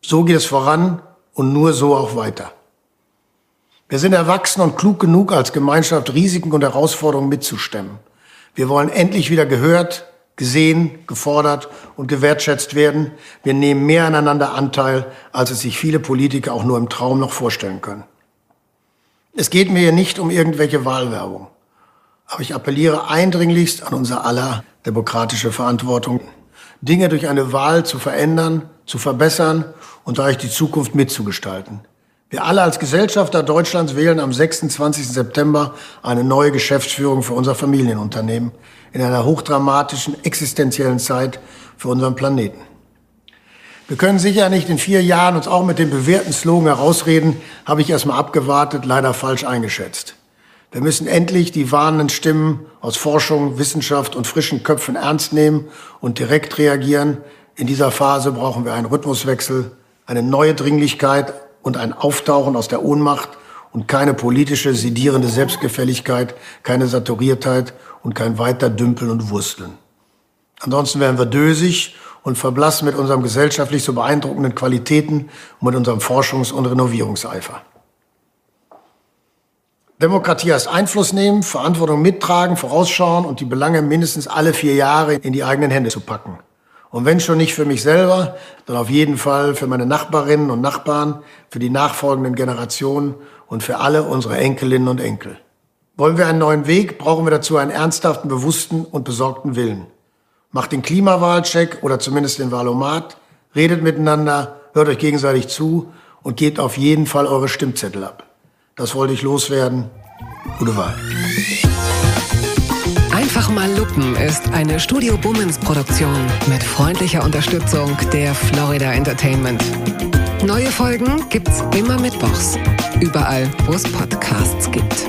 Speaker 18: So geht es voran und nur so auch weiter. Wir sind erwachsen und klug genug, als Gemeinschaft Risiken und Herausforderungen mitzustemmen. Wir wollen endlich wieder gehört, gesehen, gefordert und gewertschätzt werden. Wir nehmen mehr aneinander Anteil, als es sich viele Politiker auch nur im Traum noch vorstellen können. Es geht mir hier nicht um irgendwelche Wahlwerbung. Aber ich appelliere eindringlichst an unser aller demokratische Verantwortung, Dinge durch eine Wahl zu verändern, zu verbessern und dadurch die Zukunft mitzugestalten. Wir alle als Gesellschafter Deutschlands wählen am 26. September eine neue Geschäftsführung für unser Familienunternehmen in einer hochdramatischen, existenziellen Zeit für unseren Planeten. Wir können sicher nicht in vier Jahren uns auch mit dem bewährten Slogan herausreden, habe ich erstmal abgewartet, leider falsch eingeschätzt. Wir müssen endlich die warnenden Stimmen aus Forschung, Wissenschaft und frischen Köpfen ernst nehmen und direkt reagieren. In dieser Phase brauchen wir einen Rhythmuswechsel, eine neue Dringlichkeit, und ein Auftauchen aus der Ohnmacht und keine politische, sedierende Selbstgefälligkeit, keine Saturiertheit und kein weiter Dümpeln und Wursteln. Ansonsten wären wir dösig und verblassen mit unserem gesellschaftlich so beeindruckenden Qualitäten und mit unserem Forschungs- und Renovierungseifer. Demokratie heißt Einfluss nehmen, Verantwortung mittragen, vorausschauen und die Belange mindestens alle vier Jahre in die eigenen Hände zu packen. Und wenn schon nicht für mich selber, dann auf jeden Fall für meine Nachbarinnen und Nachbarn, für die nachfolgenden Generationen und für alle unsere Enkelinnen und Enkel. Wollen wir einen neuen Weg, brauchen wir dazu einen ernsthaften, bewussten und besorgten Willen. Macht den Klimawahlcheck oder zumindest den Wahlomat, redet miteinander, hört euch gegenseitig zu und gebt auf jeden Fall eure Stimmzettel ab. Das wollte ich loswerden. Gute Wahl.
Speaker 19: Einfach mal lupen ist eine Studio Bummens Produktion mit freundlicher Unterstützung der Florida Entertainment. Neue Folgen gibt's immer mittwochs. Überall, wo es Podcasts gibt.